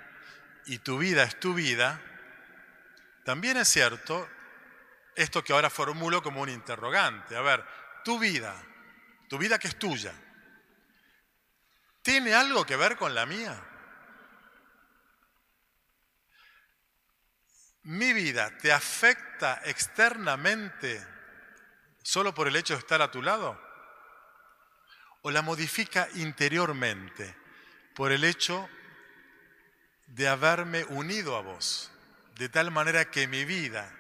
A: y tu vida es tu vida, también es cierto esto que ahora formulo como un interrogante. A ver, tu vida, tu vida que es tuya, ¿tiene algo que ver con la mía? ¿Mi vida te afecta externamente solo por el hecho de estar a tu lado? ¿O la modifica interiormente por el hecho de haberme unido a vos? De tal manera que mi vida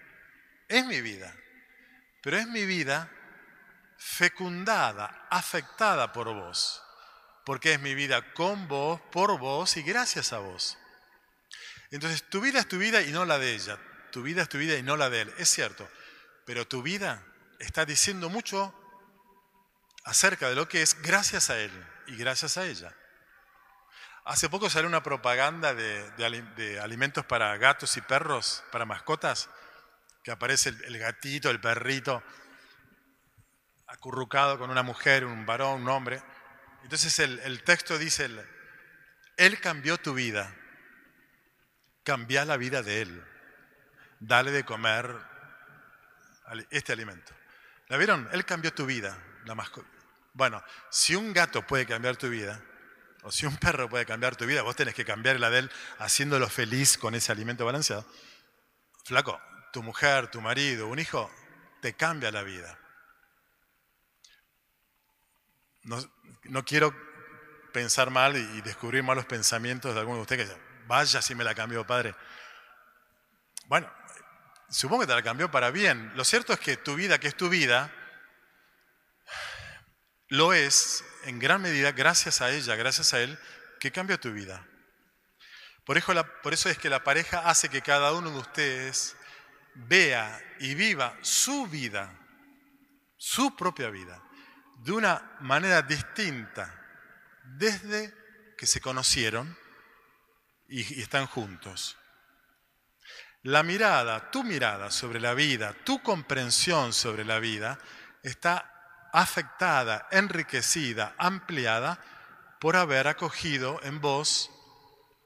A: es mi vida, pero es mi vida fecundada, afectada por vos, porque es mi vida con vos, por vos y gracias a vos. Entonces, tu vida es tu vida y no la de ella, tu vida es tu vida y no la de él, es cierto, pero tu vida está diciendo mucho acerca de lo que es gracias a él y gracias a ella. Hace poco salió una propaganda de, alimentos para gatos y perros, para mascotas, que aparece el, gatito, el perrito, acurrucado con una mujer, un varón, un hombre. Entonces el, texto dice, Él cambió tu vida, cambia la vida de Él, dale de comer este alimento. ¿La vieron? Él cambió tu vida, Bueno, si un gato puede cambiar tu vida, o si un perro puede cambiar tu vida, vos tenés que cambiar la de él haciéndolo feliz con ese alimento balanceado. Flaco, tu mujer, tu marido, un hijo, te cambia la vida. No, quiero pensar mal y descubrir malos pensamientos de alguno de ustedes que vaya si me la cambió, padre. Bueno, supongo que te la cambió para bien. Lo cierto es que tu vida, que es tu vida, lo es en gran medida gracias a ella, gracias a él, que cambió tu vida. Por eso, por eso es que la pareja hace que cada uno de ustedes vea y viva su vida, su propia vida, de una manera distinta desde que se conocieron y, están juntos. La mirada, tu mirada sobre la vida, tu comprensión sobre la vida, está afectada, enriquecida, ampliada por haber acogido en vos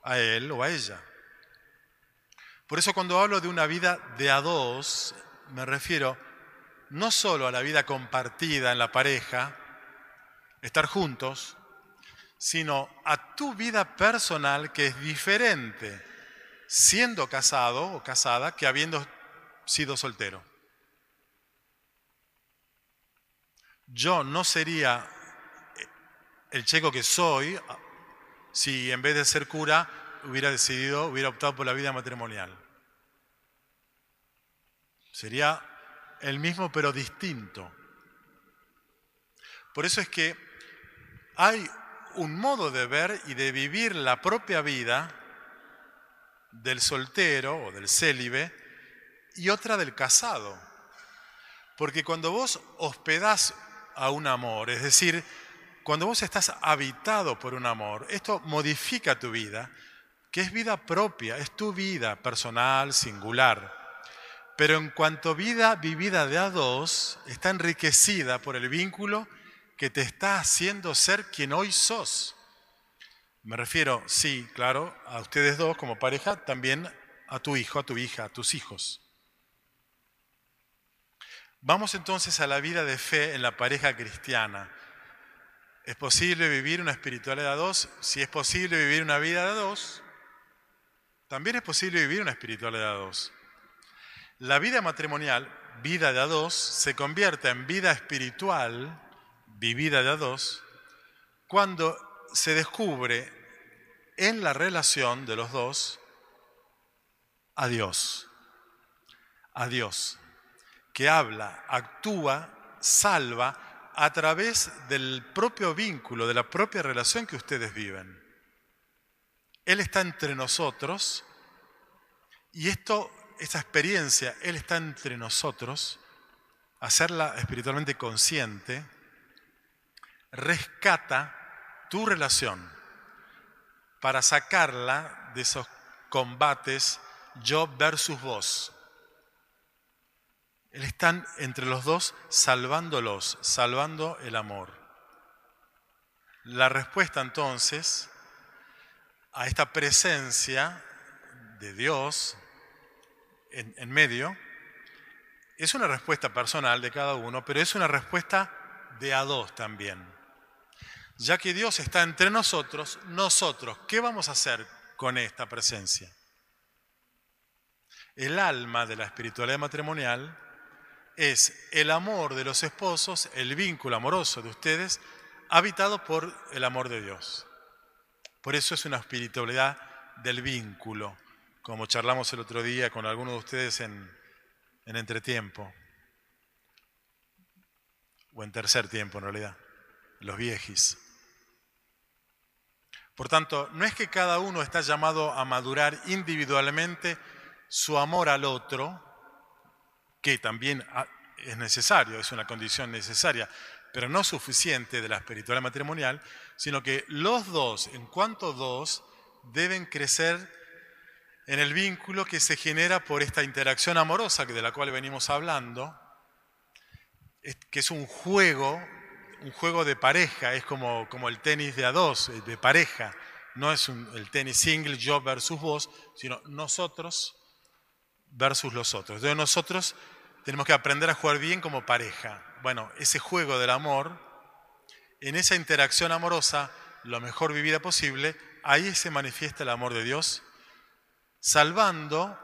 A: a él o a ella. Por eso cuando hablo de una vida de a dos, me refiero no solo a la vida compartida en la pareja, estar juntos, sino a tu vida personal que es diferente siendo casado o casada que habiendo sido soltero. Yo no sería el checo que soy si en vez de ser cura hubiera decidido, hubiera optado por la vida matrimonial. Sería el mismo pero distinto. Por eso es que hay un modo de ver y de vivir la propia vida del soltero o del célibe y otra del casado. Porque cuando vos hospedás a un amor, es decir, cuando vos estás habitado por un amor, esto modifica tu vida, que es vida propia, es tu vida personal, singular. Pero en cuanto vida vivida de a dos, está enriquecida por el vínculo que te está haciendo ser quien hoy sos. Me refiero, sí, claro, a ustedes dos como pareja, también a tu hijo, a tu hija, a tus hijos. Vamos entonces a la vida de fe en la pareja cristiana. ¿Es posible vivir una espiritualidad a dos? Si es posible vivir una vida a dos, también es posible vivir una espiritualidad a dos. La vida matrimonial, vida de dos, se convierte en vida espiritual, vivida de a dos, cuando se descubre en la relación de los dos a Dios. A Dios que habla, actúa, salva a través del propio vínculo, de la propia relación que ustedes viven. Él está entre nosotros y esto, esta experiencia, Él está entre nosotros, hacerla espiritualmente consciente, rescata tu relación para sacarla de esos combates yo versus vos, él está entre los dos salvándolos, salvando el amor. La respuesta entonces a esta presencia de Dios en, en, medio es una respuesta personal de cada uno, pero es una respuesta de a dos también. Ya que Dios está entre nosotros, nosotros, ¿qué vamos a hacer con esta presencia? El alma de la espiritualidad matrimonial es el amor de los esposos, el vínculo amoroso de ustedes, habitado por el amor de Dios. Por eso es una espiritualidad del vínculo, como charlamos el otro día con algunos de ustedes en, en entretiempo, o en tercer tiempo en realidad, los viejis. Por tanto, no es que cada uno está llamado a madurar individualmente su amor al otro, que también es necesario, es una condición necesaria, pero no suficiente de la espiritualidad matrimonial, sino que los dos, en cuanto dos, deben crecer en el vínculo que se genera por esta interacción amorosa de la cual venimos hablando, que es un juego, un juego de pareja, es como, como el tenis de a dos, eh, de pareja, no es el tenis single, yo versus vos, sino nosotros versus los otros. De nosotros tenemos que aprender a jugar bien como pareja. Bueno, ese juego del amor, en esa interacción amorosa, lo mejor vivida posible, ahí se manifiesta el amor de Dios, salvando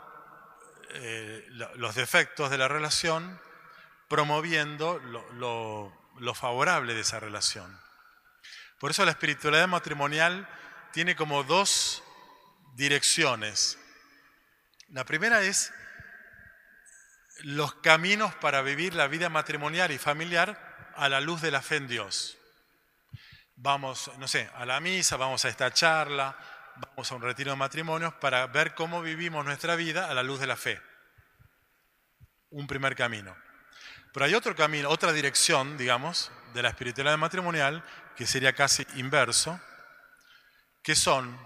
A: eh, los defectos de la relación, promoviendo lo, lo favorable de esa relación. Por eso la espiritualidad matrimonial tiene como dos direcciones. La primera es los caminos para vivir la vida matrimonial y familiar a la luz de la fe en Dios. Vamos, no sé, a la misa, vamos a esta charla, vamos a un retiro de matrimonios para ver cómo vivimos nuestra vida a la luz de la fe. Un primer camino. Pero hay otro camino, otra dirección, digamos, de la espiritualidad matrimonial, que sería casi inverso, que son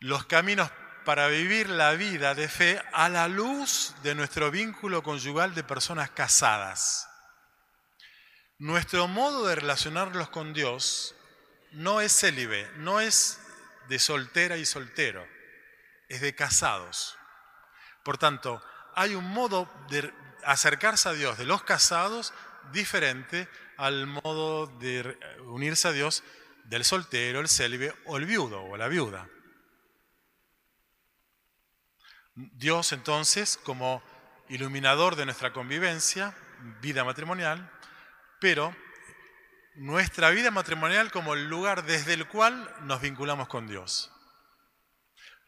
A: los caminos para vivir la vida de fe a la luz de nuestro vínculo conyugal de personas casadas. Nuestro modo de relacionarnos con Dios no es célibe, no es de soltera y soltero, es de casados. Por tanto, hay un modo de acercarse a Dios de los casados diferente al modo de unirse a Dios del soltero, el célibe o el viudo o la viuda. Dios entonces como iluminador de nuestra convivencia, vida matrimonial, pero nuestra vida matrimonial como el lugar desde el cual nos vinculamos con Dios.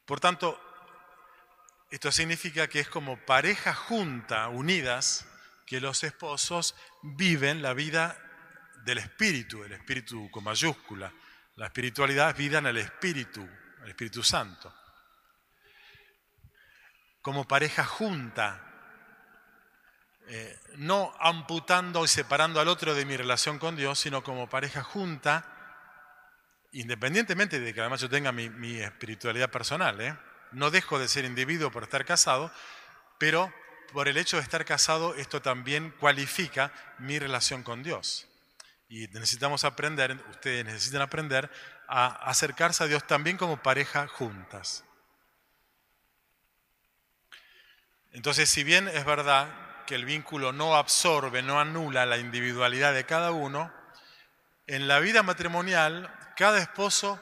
A: Por tanto, esto significa que es como pareja junta, unidas, que los esposos viven la vida del Espíritu, el Espíritu con mayúscula. La espiritualidad es vida en el Espíritu, el Espíritu Santo como pareja junta, eh, no amputando y separando al otro de mi relación con Dios, sino como pareja junta, independientemente de que además yo tenga mi, espiritualidad personal. ¿eh? No dejo de ser individuo por estar casado, pero por el hecho de estar casado esto también cualifica mi relación con Dios. Y necesitamos aprender, ustedes necesitan aprender a acercarse a Dios también como pareja juntas. Entonces, si bien es verdad que el vínculo no absorbe, no anula la individualidad de cada uno, en la vida matrimonial cada esposo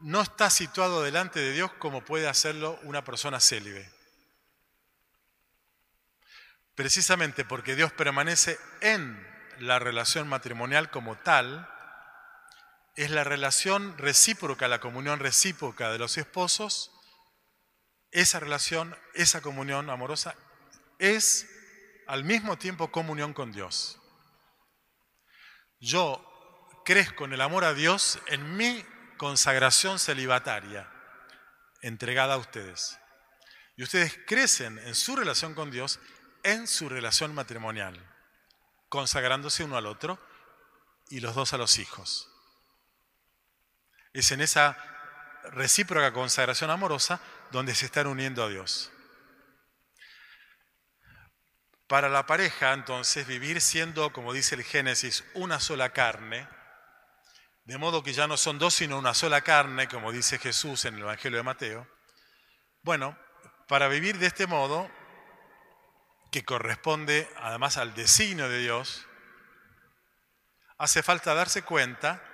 A: no está situado delante de Dios como puede hacerlo una persona célibe. Precisamente porque Dios permanece en la relación matrimonial como tal, es la relación recíproca, la comunión recíproca de los esposos, esa relación, esa comunión amorosa es al mismo tiempo comunión con Dios. Yo crezco en el amor a Dios en mi consagración celibataria, entregada a ustedes. Y ustedes crecen en su relación con Dios en su relación matrimonial, consagrándose uno al otro y los dos a los hijos. Es en esa recíproca consagración amorosa donde se están uniendo a Dios. Para la pareja, entonces, vivir siendo, como dice el Génesis, una sola carne, de modo que ya no son dos, sino una sola carne, como dice Jesús en el Evangelio de Mateo. Bueno, para vivir de este modo, que corresponde además al designio de Dios, hace falta darse cuenta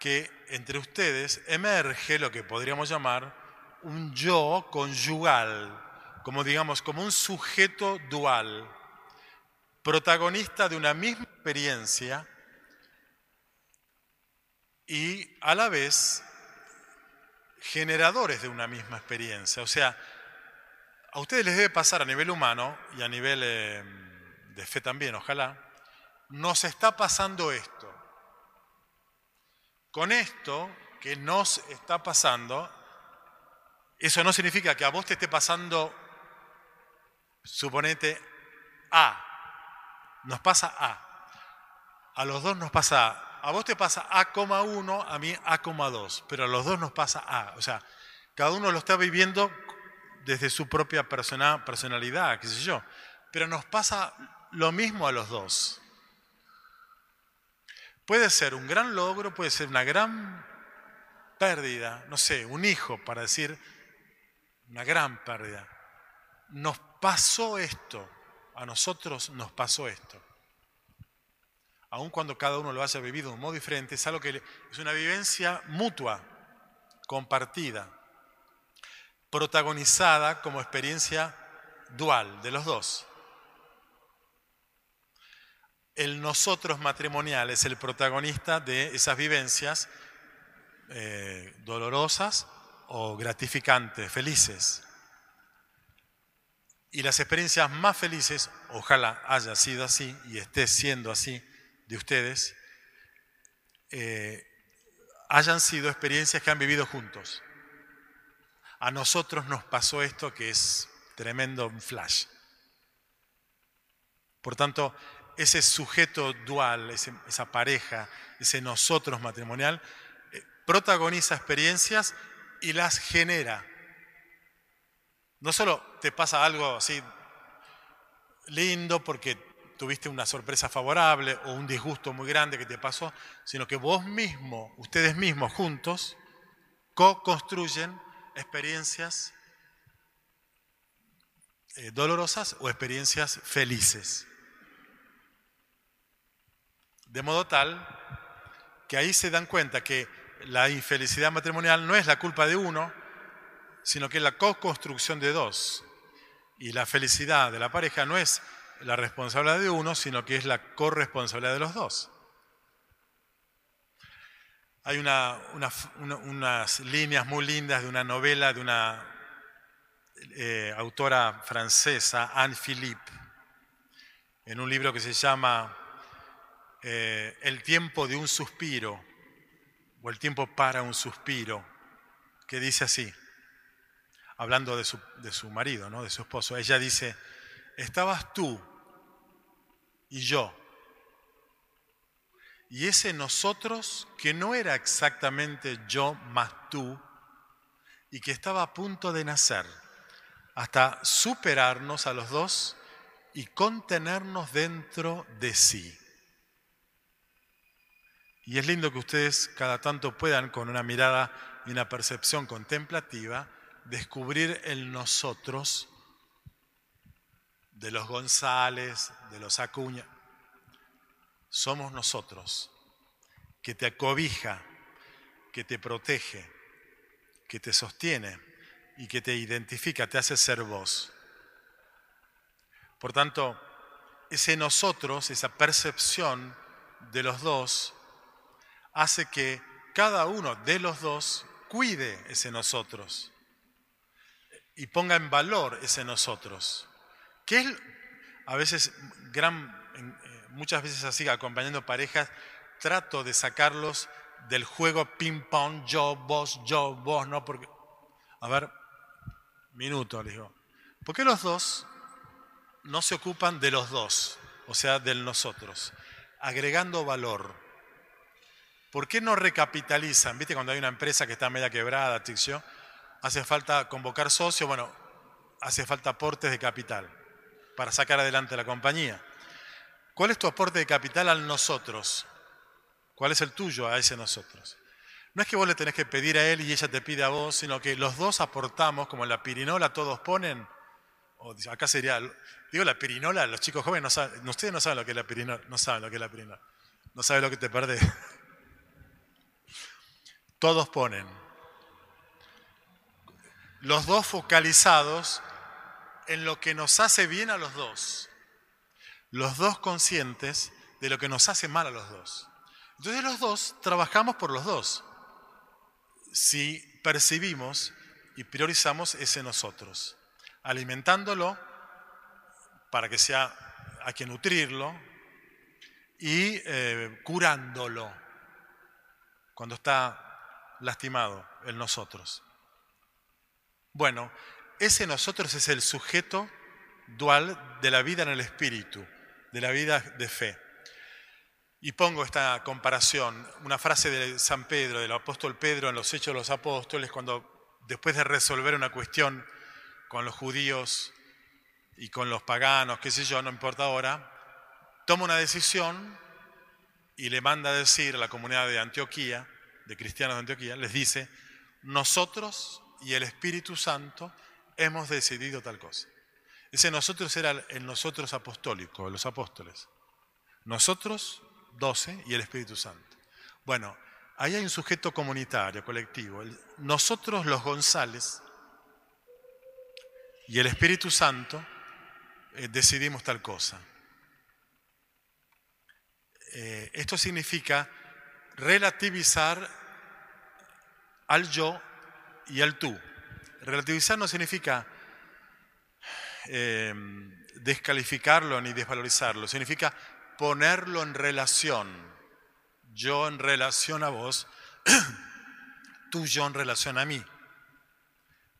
A: que entre ustedes emerge lo que podríamos llamar un yo conyugal, como digamos, como un sujeto dual protagonista de una misma experiencia y a la vez generadores de una misma experiencia. O sea, a ustedes les debe pasar a nivel humano y a nivel eh, de fe también, ojalá, nos está pasando esto. Con esto que nos está pasando, eso no significa que a vos te esté pasando, suponete, A, nos pasa A. A los dos nos pasa A. A vos te pasa A,1, a mí A,2, pero a los dos nos pasa A. O sea, cada uno lo está viviendo desde su propia personalidad, qué sé yo. Pero nos pasa lo mismo a los dos. Puede ser un gran logro, puede ser una gran pérdida, no sé, un hijo, para decir una gran pérdida. Nos pasó esto, a nosotros nos pasó esto. Aun cuando cada uno lo haya vivido de un modo diferente, es algo que es una vivencia mutua, compartida, protagonizada como experiencia dual de los dos. El nosotros matrimonial es el protagonista de esas vivencias eh, dolorosas o gratificantes, felices. Y las experiencias más felices, ojalá haya sido así y esté siendo así de ustedes, eh, hayan sido experiencias que han vivido juntos. A nosotros nos pasó esto que es tremendo flash. Por tanto, ese sujeto dual, esa pareja, ese nosotros matrimonial, eh, protagoniza experiencias y las genera no solo te pasa algo así lindo porque tuviste una sorpresa favorable o un disgusto muy grande que te pasó, sino que vos mismo, ustedes mismos juntos, co-construyen experiencias eh, dolorosas o experiencias felices. De modo tal que ahí se dan cuenta que la infelicidad matrimonial no es la culpa de uno, sino que es la co-construcción de dos. Y la felicidad de la pareja no es la responsabilidad de uno, sino que es la corresponsabilidad de los dos. Hay unas líneas muy lindas de una novela de una eh, autora francesa, Anne Philippe, en un libro que se llama eh, El tiempo de un suspiro, o El tiempo para un suspiro, que dice así hablando de su, de su marido, ¿no? de su esposo, ella dice, estabas tú y yo. Y ese nosotros que no era exactamente yo más tú y que estaba a punto de nacer, hasta superarnos a los dos y contenernos dentro de sí. Y es lindo que ustedes cada tanto puedan, con una mirada y una percepción contemplativa, descubrir el nosotros de los González, de los Acuña. Somos nosotros, que te acobija, que te protege, que te sostiene y que te identifica, te hace ser vos. Por tanto, ese nosotros, esa percepción de los dos, hace que cada uno de los dos cuide ese nosotros y ponga en valor ese nosotros. Que es a veces, gran, eh, muchas veces así, acompañando parejas, trato de sacarlos del juego ping-pong, yo, vos, yo, vos, ¿no? Porque, a ver, minuto, le digo. ¿Por qué los dos no se ocupan de los dos, o sea, del nosotros, agregando valor? ¿Por qué no recapitalizan? ¿Viste cuando hay una empresa que está media quebrada, Tixio? Hace falta convocar socios, bueno, hace falta aportes de capital para sacar adelante la compañía. ¿Cuál es tu aporte de capital al nosotros? ¿Cuál es el tuyo a ese nosotros? No es que vos le tenés que pedir a él y ella te pide a vos, sino que los dos aportamos, como la pirinola todos ponen, o acá sería, digo la pirinola, los chicos jóvenes no saben, ustedes no saben lo que es la pirinola, no saben lo que es la pirinola, no saben lo que te perdés. Todos ponen. Los dos focalizados en lo que nos hace bien a los dos. Los dos conscientes de lo que nos hace mal a los dos. Entonces los dos trabajamos por los dos. Si percibimos y priorizamos ese nosotros, alimentándolo para que sea, hay que nutrirlo y eh, curándolo cuando está lastimado el nosotros. Bueno, ese nosotros es el sujeto dual de la vida en el espíritu, de la vida de fe. Y pongo esta comparación, una frase de San Pedro, del apóstol Pedro en los Hechos de los Apóstoles, cuando después de resolver una cuestión con los judíos y con los paganos, qué sé yo, no importa ahora, toma una decisión y le manda a decir a la comunidad de Antioquía, de cristianos de Antioquía, les dice, nosotros y el Espíritu Santo hemos decidido tal cosa. Ese nosotros era el nosotros apostólico, los apóstoles. Nosotros, doce, y el Espíritu Santo. Bueno, ahí hay un sujeto comunitario, colectivo. Nosotros, los González, y el Espíritu Santo, eh, decidimos tal cosa. Eh, esto significa relativizar al yo y al tú. Relativizar no significa em, descalificarlo ni desvalorizarlo, significa ponerlo en relación. Yo en relación a vos, tú yo en relación a mí.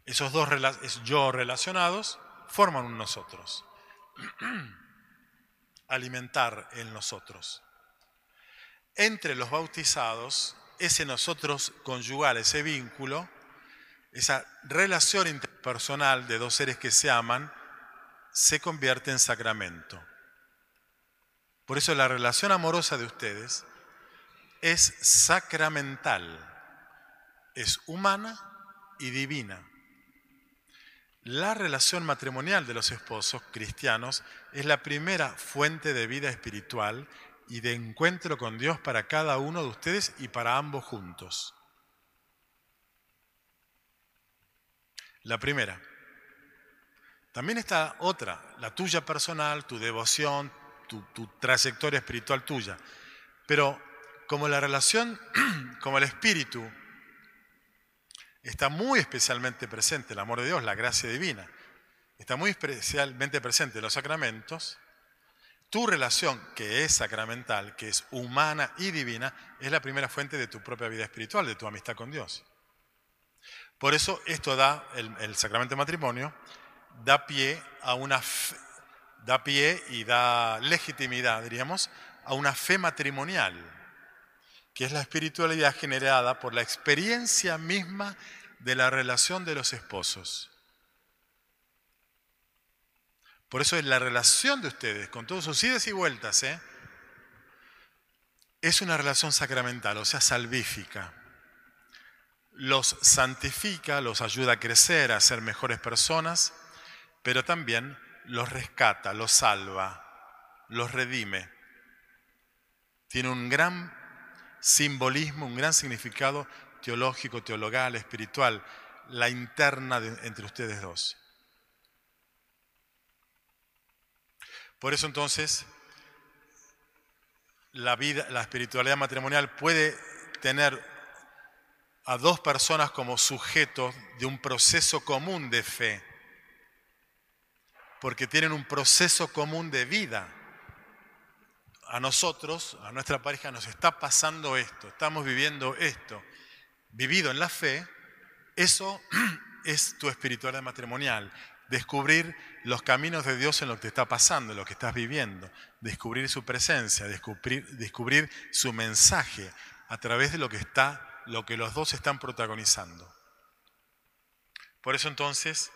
A: Esos dos yo relacionados forman un nosotros. Alimentar el nosotros. Entre los bautizados, ese nosotros conjugal, ese vínculo, esa relación interpersonal de dos seres que se aman se convierte en sacramento. Por eso la relación amorosa de ustedes es sacramental, es humana y divina. La relación matrimonial de los esposos cristianos es la primera fuente de vida espiritual y de encuentro con Dios para cada uno de ustedes y para ambos juntos. La primera. También está otra, la tuya personal, tu devoción, tu, trayectoria espiritual tuya. Pero como la relación, como el espíritu, está muy especialmente presente el amor de Dios, la gracia divina, está muy especialmente presente los sacramentos, tu relación, que es sacramental, que es humana y divina, es la primera fuente de tu propia vida espiritual, de tu amistad con Dios. Por eso esto da, el, sacramento de matrimonio, da pie a una da pie y da legitimidad, diríamos, a una fe matrimonial, que es la espiritualidad generada por la experiencia misma de la relación de los esposos. Por eso es la relación de ustedes, con todos sus idas y vueltas, ¿eh? es una relación sacramental, o sea, salvífica. Los santifica, los ayuda a crecer, a ser mejores personas, pero también los rescata, los salva, los redime. Tiene un gran simbolismo, un gran significado teológico, teologal, espiritual, la interna entre ustedes dos. Por eso entonces la vida, la espiritualidad matrimonial puede tener a dos personas como sujetos de un proceso común de fe, porque tienen un proceso común de vida. A nosotros, a nuestra pareja, nos está pasando esto, estamos viviendo esto. Vivido en la fe, eso es tu espiritualidad matrimonial descubrir los caminos de Dios en lo que te está pasando, en lo que estás viviendo, descubrir su presencia, descubrir, descubrir su mensaje a través de lo que está, lo que los dos están protagonizando. Por eso entonces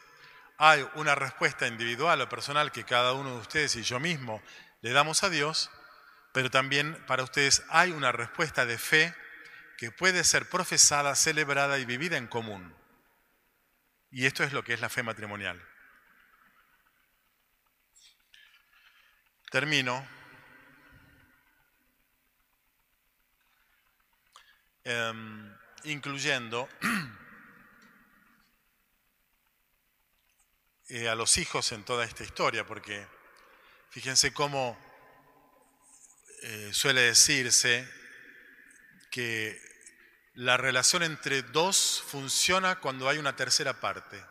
A: hay una respuesta individual o personal que cada uno de ustedes y yo mismo le damos a Dios, pero también para ustedes hay una respuesta de fe que puede ser profesada, celebrada y vivida en común. Y esto es lo que es la fe matrimonial. Termino. Em, incluyendo eh, a los hijos en toda esta historia, porque fíjense cómo eh, suele decirse que la relación entre dos funciona cuando hay una tercera parte.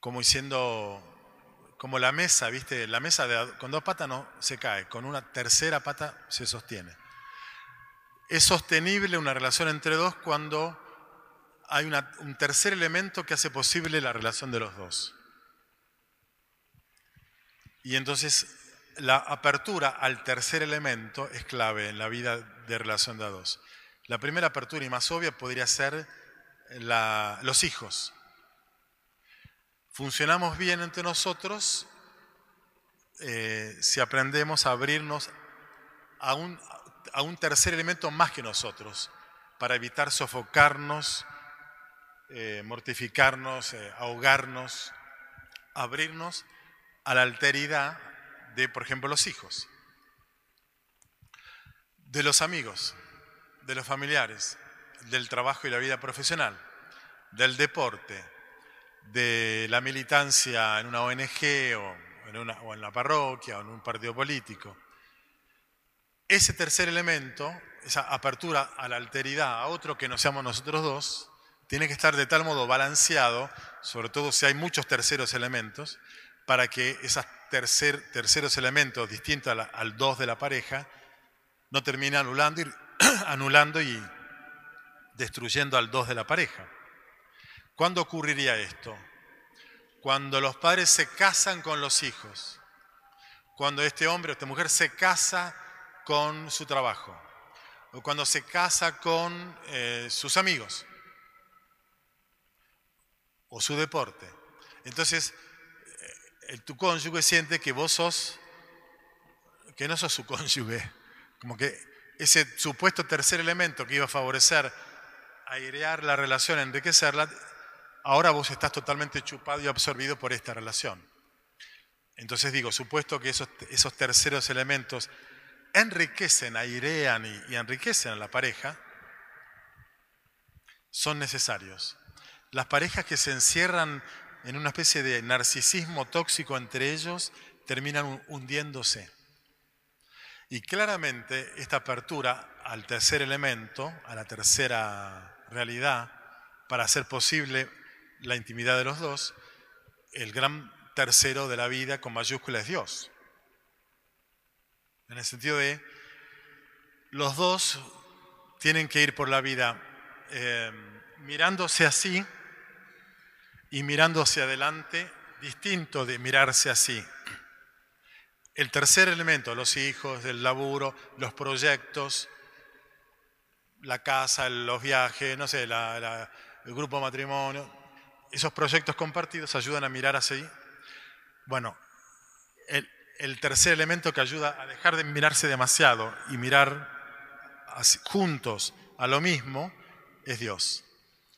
A: Como diciendo, como la mesa, ¿viste? La mesa con dos patas no se cae, con una tercera pata se sostiene. Es sostenible una relación entre dos cuando hay un tercer elemento que hace posible la relación de los dos. Y entonces la apertura al tercer elemento es clave en la vida de relación de dos. La primera apertura y más obvia podría ser los hijos funcionamos bien entre nosotros eh, si aprendemos a abrirnos a un, tercer elemento más que nosotros, para evitar sofocarnos, eh, mortificarnos, eh, ahogarnos, abrirnos a la alteridad de, por ejemplo, los hijos, de los amigos, de los familiares, del trabajo y la vida profesional, del deporte, de la militancia en una ONG o en, una, o en la parroquia o en un partido político. Ese tercer elemento, esa apertura a la alteridad, a otro que no seamos nosotros dos, tiene que estar de tal modo balanceado, sobre todo si hay muchos terceros elementos, para que esos tercer, terceros elementos distintos al dos de la pareja no terminen anulando anulando y destruyendo al dos de la pareja. ¿Cuándo ocurriría esto? Cuando los padres se casan con los hijos, cuando este hombre o esta mujer se casa con su trabajo, o cuando se casa con eh, sus amigos, o su deporte. Entonces, eh, tu cónyuge siente que vos sos, que no sos su cónyuge, como que ese supuesto tercer elemento que iba a favorecer airear la relación, enriquecerla, ahora vos estás totalmente chupado y absorbido por esta relación. Entonces digo, supuesto que esos, terceros elementos enriquecen, airean y, y enriquecen a la pareja, son necesarios. Las parejas que se encierran en una especie de narcisismo tóxico entre ellos terminan hundiéndose. Y claramente esta apertura al tercer elemento, a la tercera realidad, para hacer posible la intimidad de los dos, el gran tercero de la vida con mayúscula es Dios. En el sentido de, los dos tienen que ir por la vida eh, mirándose así y mirándose adelante, distinto de mirarse así. El tercer elemento, los hijos, el laburo, los proyectos, la casa, los viajes, no sé, el grupo matrimonio, esos proyectos compartidos ayudan a mirar así. Bueno, el tercer elemento que ayuda a dejar de mirarse demasiado y mirar juntos a lo mismo es Dios.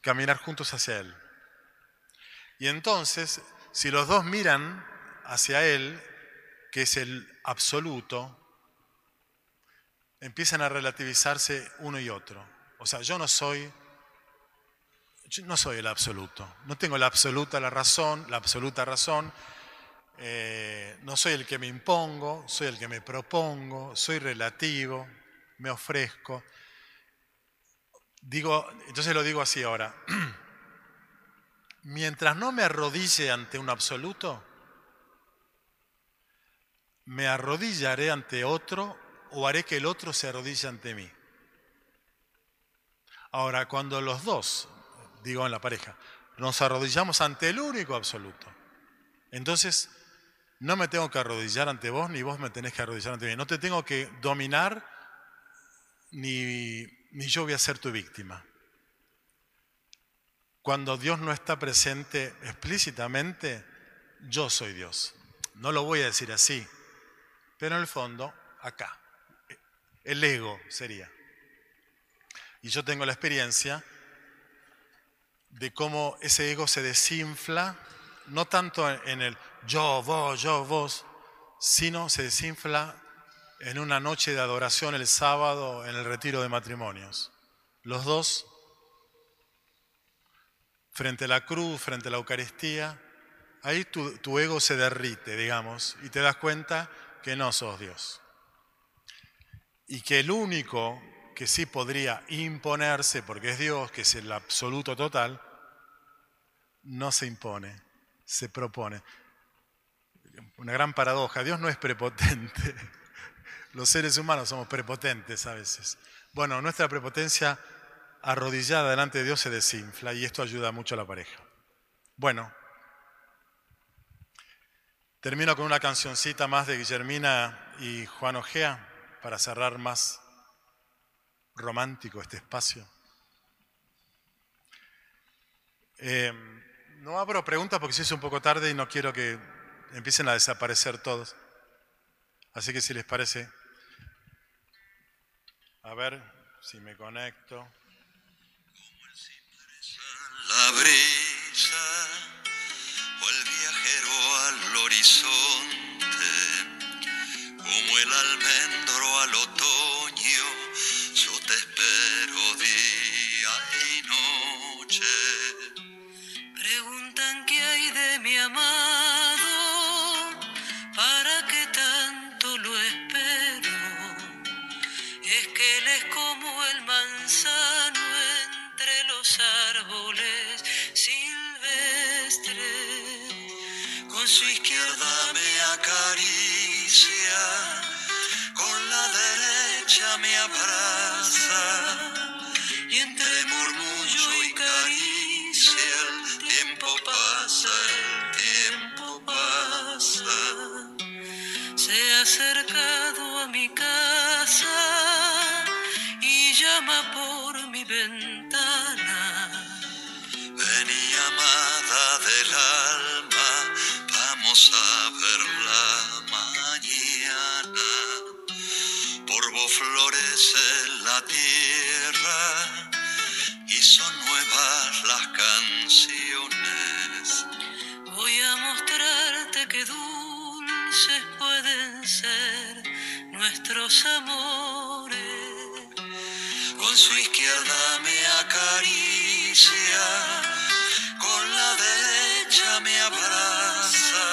A: Caminar juntos hacia Él. Y entonces, si los dos miran hacia Él, que es el absoluto, empiezan a relativizarse uno y otro. O sea, yo no soy, yo no soy el absoluto, no tengo la absoluta la razón, la absoluta razón, eh, no soy el que me impongo, soy el que me propongo, soy relativo, me ofrezco. Digo, entonces lo digo así ahora. Mientras no me arrodille ante un absoluto, me arrodillaré ante otro o haré que el otro se arrodille ante mí. Ahora, cuando los dos, digo en la pareja, nos arrodillamos ante el único absoluto, entonces no me tengo que arrodillar ante vos ni vos me tenés que arrodillar ante mí. No te tengo que dominar ni, ni yo voy a ser tu víctima. Cuando Dios no está presente explícitamente, yo soy Dios. No lo voy a decir así, pero en el fondo, acá. El ego sería. Y yo tengo la experiencia de cómo ese ego se desinfla, no tanto en el yo, vos, yo, vos, sino se desinfla en una noche de adoración el sábado en el retiro de matrimonios. Los dos frente a la cruz, frente a la Eucaristía, ahí tu, tu ego se derrite, digamos, y te das cuenta que no sos Dios. Y que el único que sí podría imponerse, porque es Dios, que es el absoluto total, no se impone, se propone. Una gran paradoja, Dios no es prepotente. Los seres humanos somos prepotentes a veces. Bueno, nuestra prepotencia arrodillada delante de Dios se desinfla y esto ayuda mucho a la pareja. Bueno, termino con una cancioncita más de Guillermina y Juan Ojea para cerrar más romántico este espacio. Eh, no abro preguntas porque se hizo un poco tarde y no quiero que empiecen a desaparecer todos. Así que si les parece, a ver si me conecto.
B: La brisa o el viajero al horizonte, como el almendro al otoño, yo te espero
C: de mi amado, para qué tanto lo espero. Es que él es como el manzano entre los árboles silvestres.
B: Con su izquierda me acaricia, con la derecha me abraza.
C: Amores.
B: Con su izquierda me acaricia, con la derecha me abraza.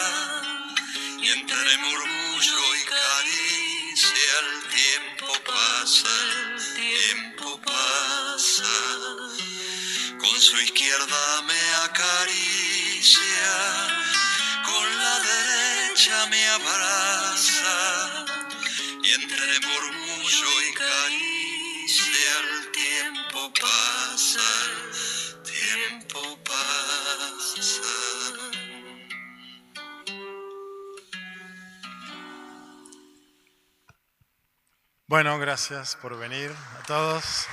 B: Y entre murmullo y caricia el tiempo pasa, el tiempo pasa. Con su izquierda me acaricia, con la derecha me abraza. Entre murmullo y caricia el tiempo pasa, tiempo pasa.
A: Bueno, gracias por venir a todos.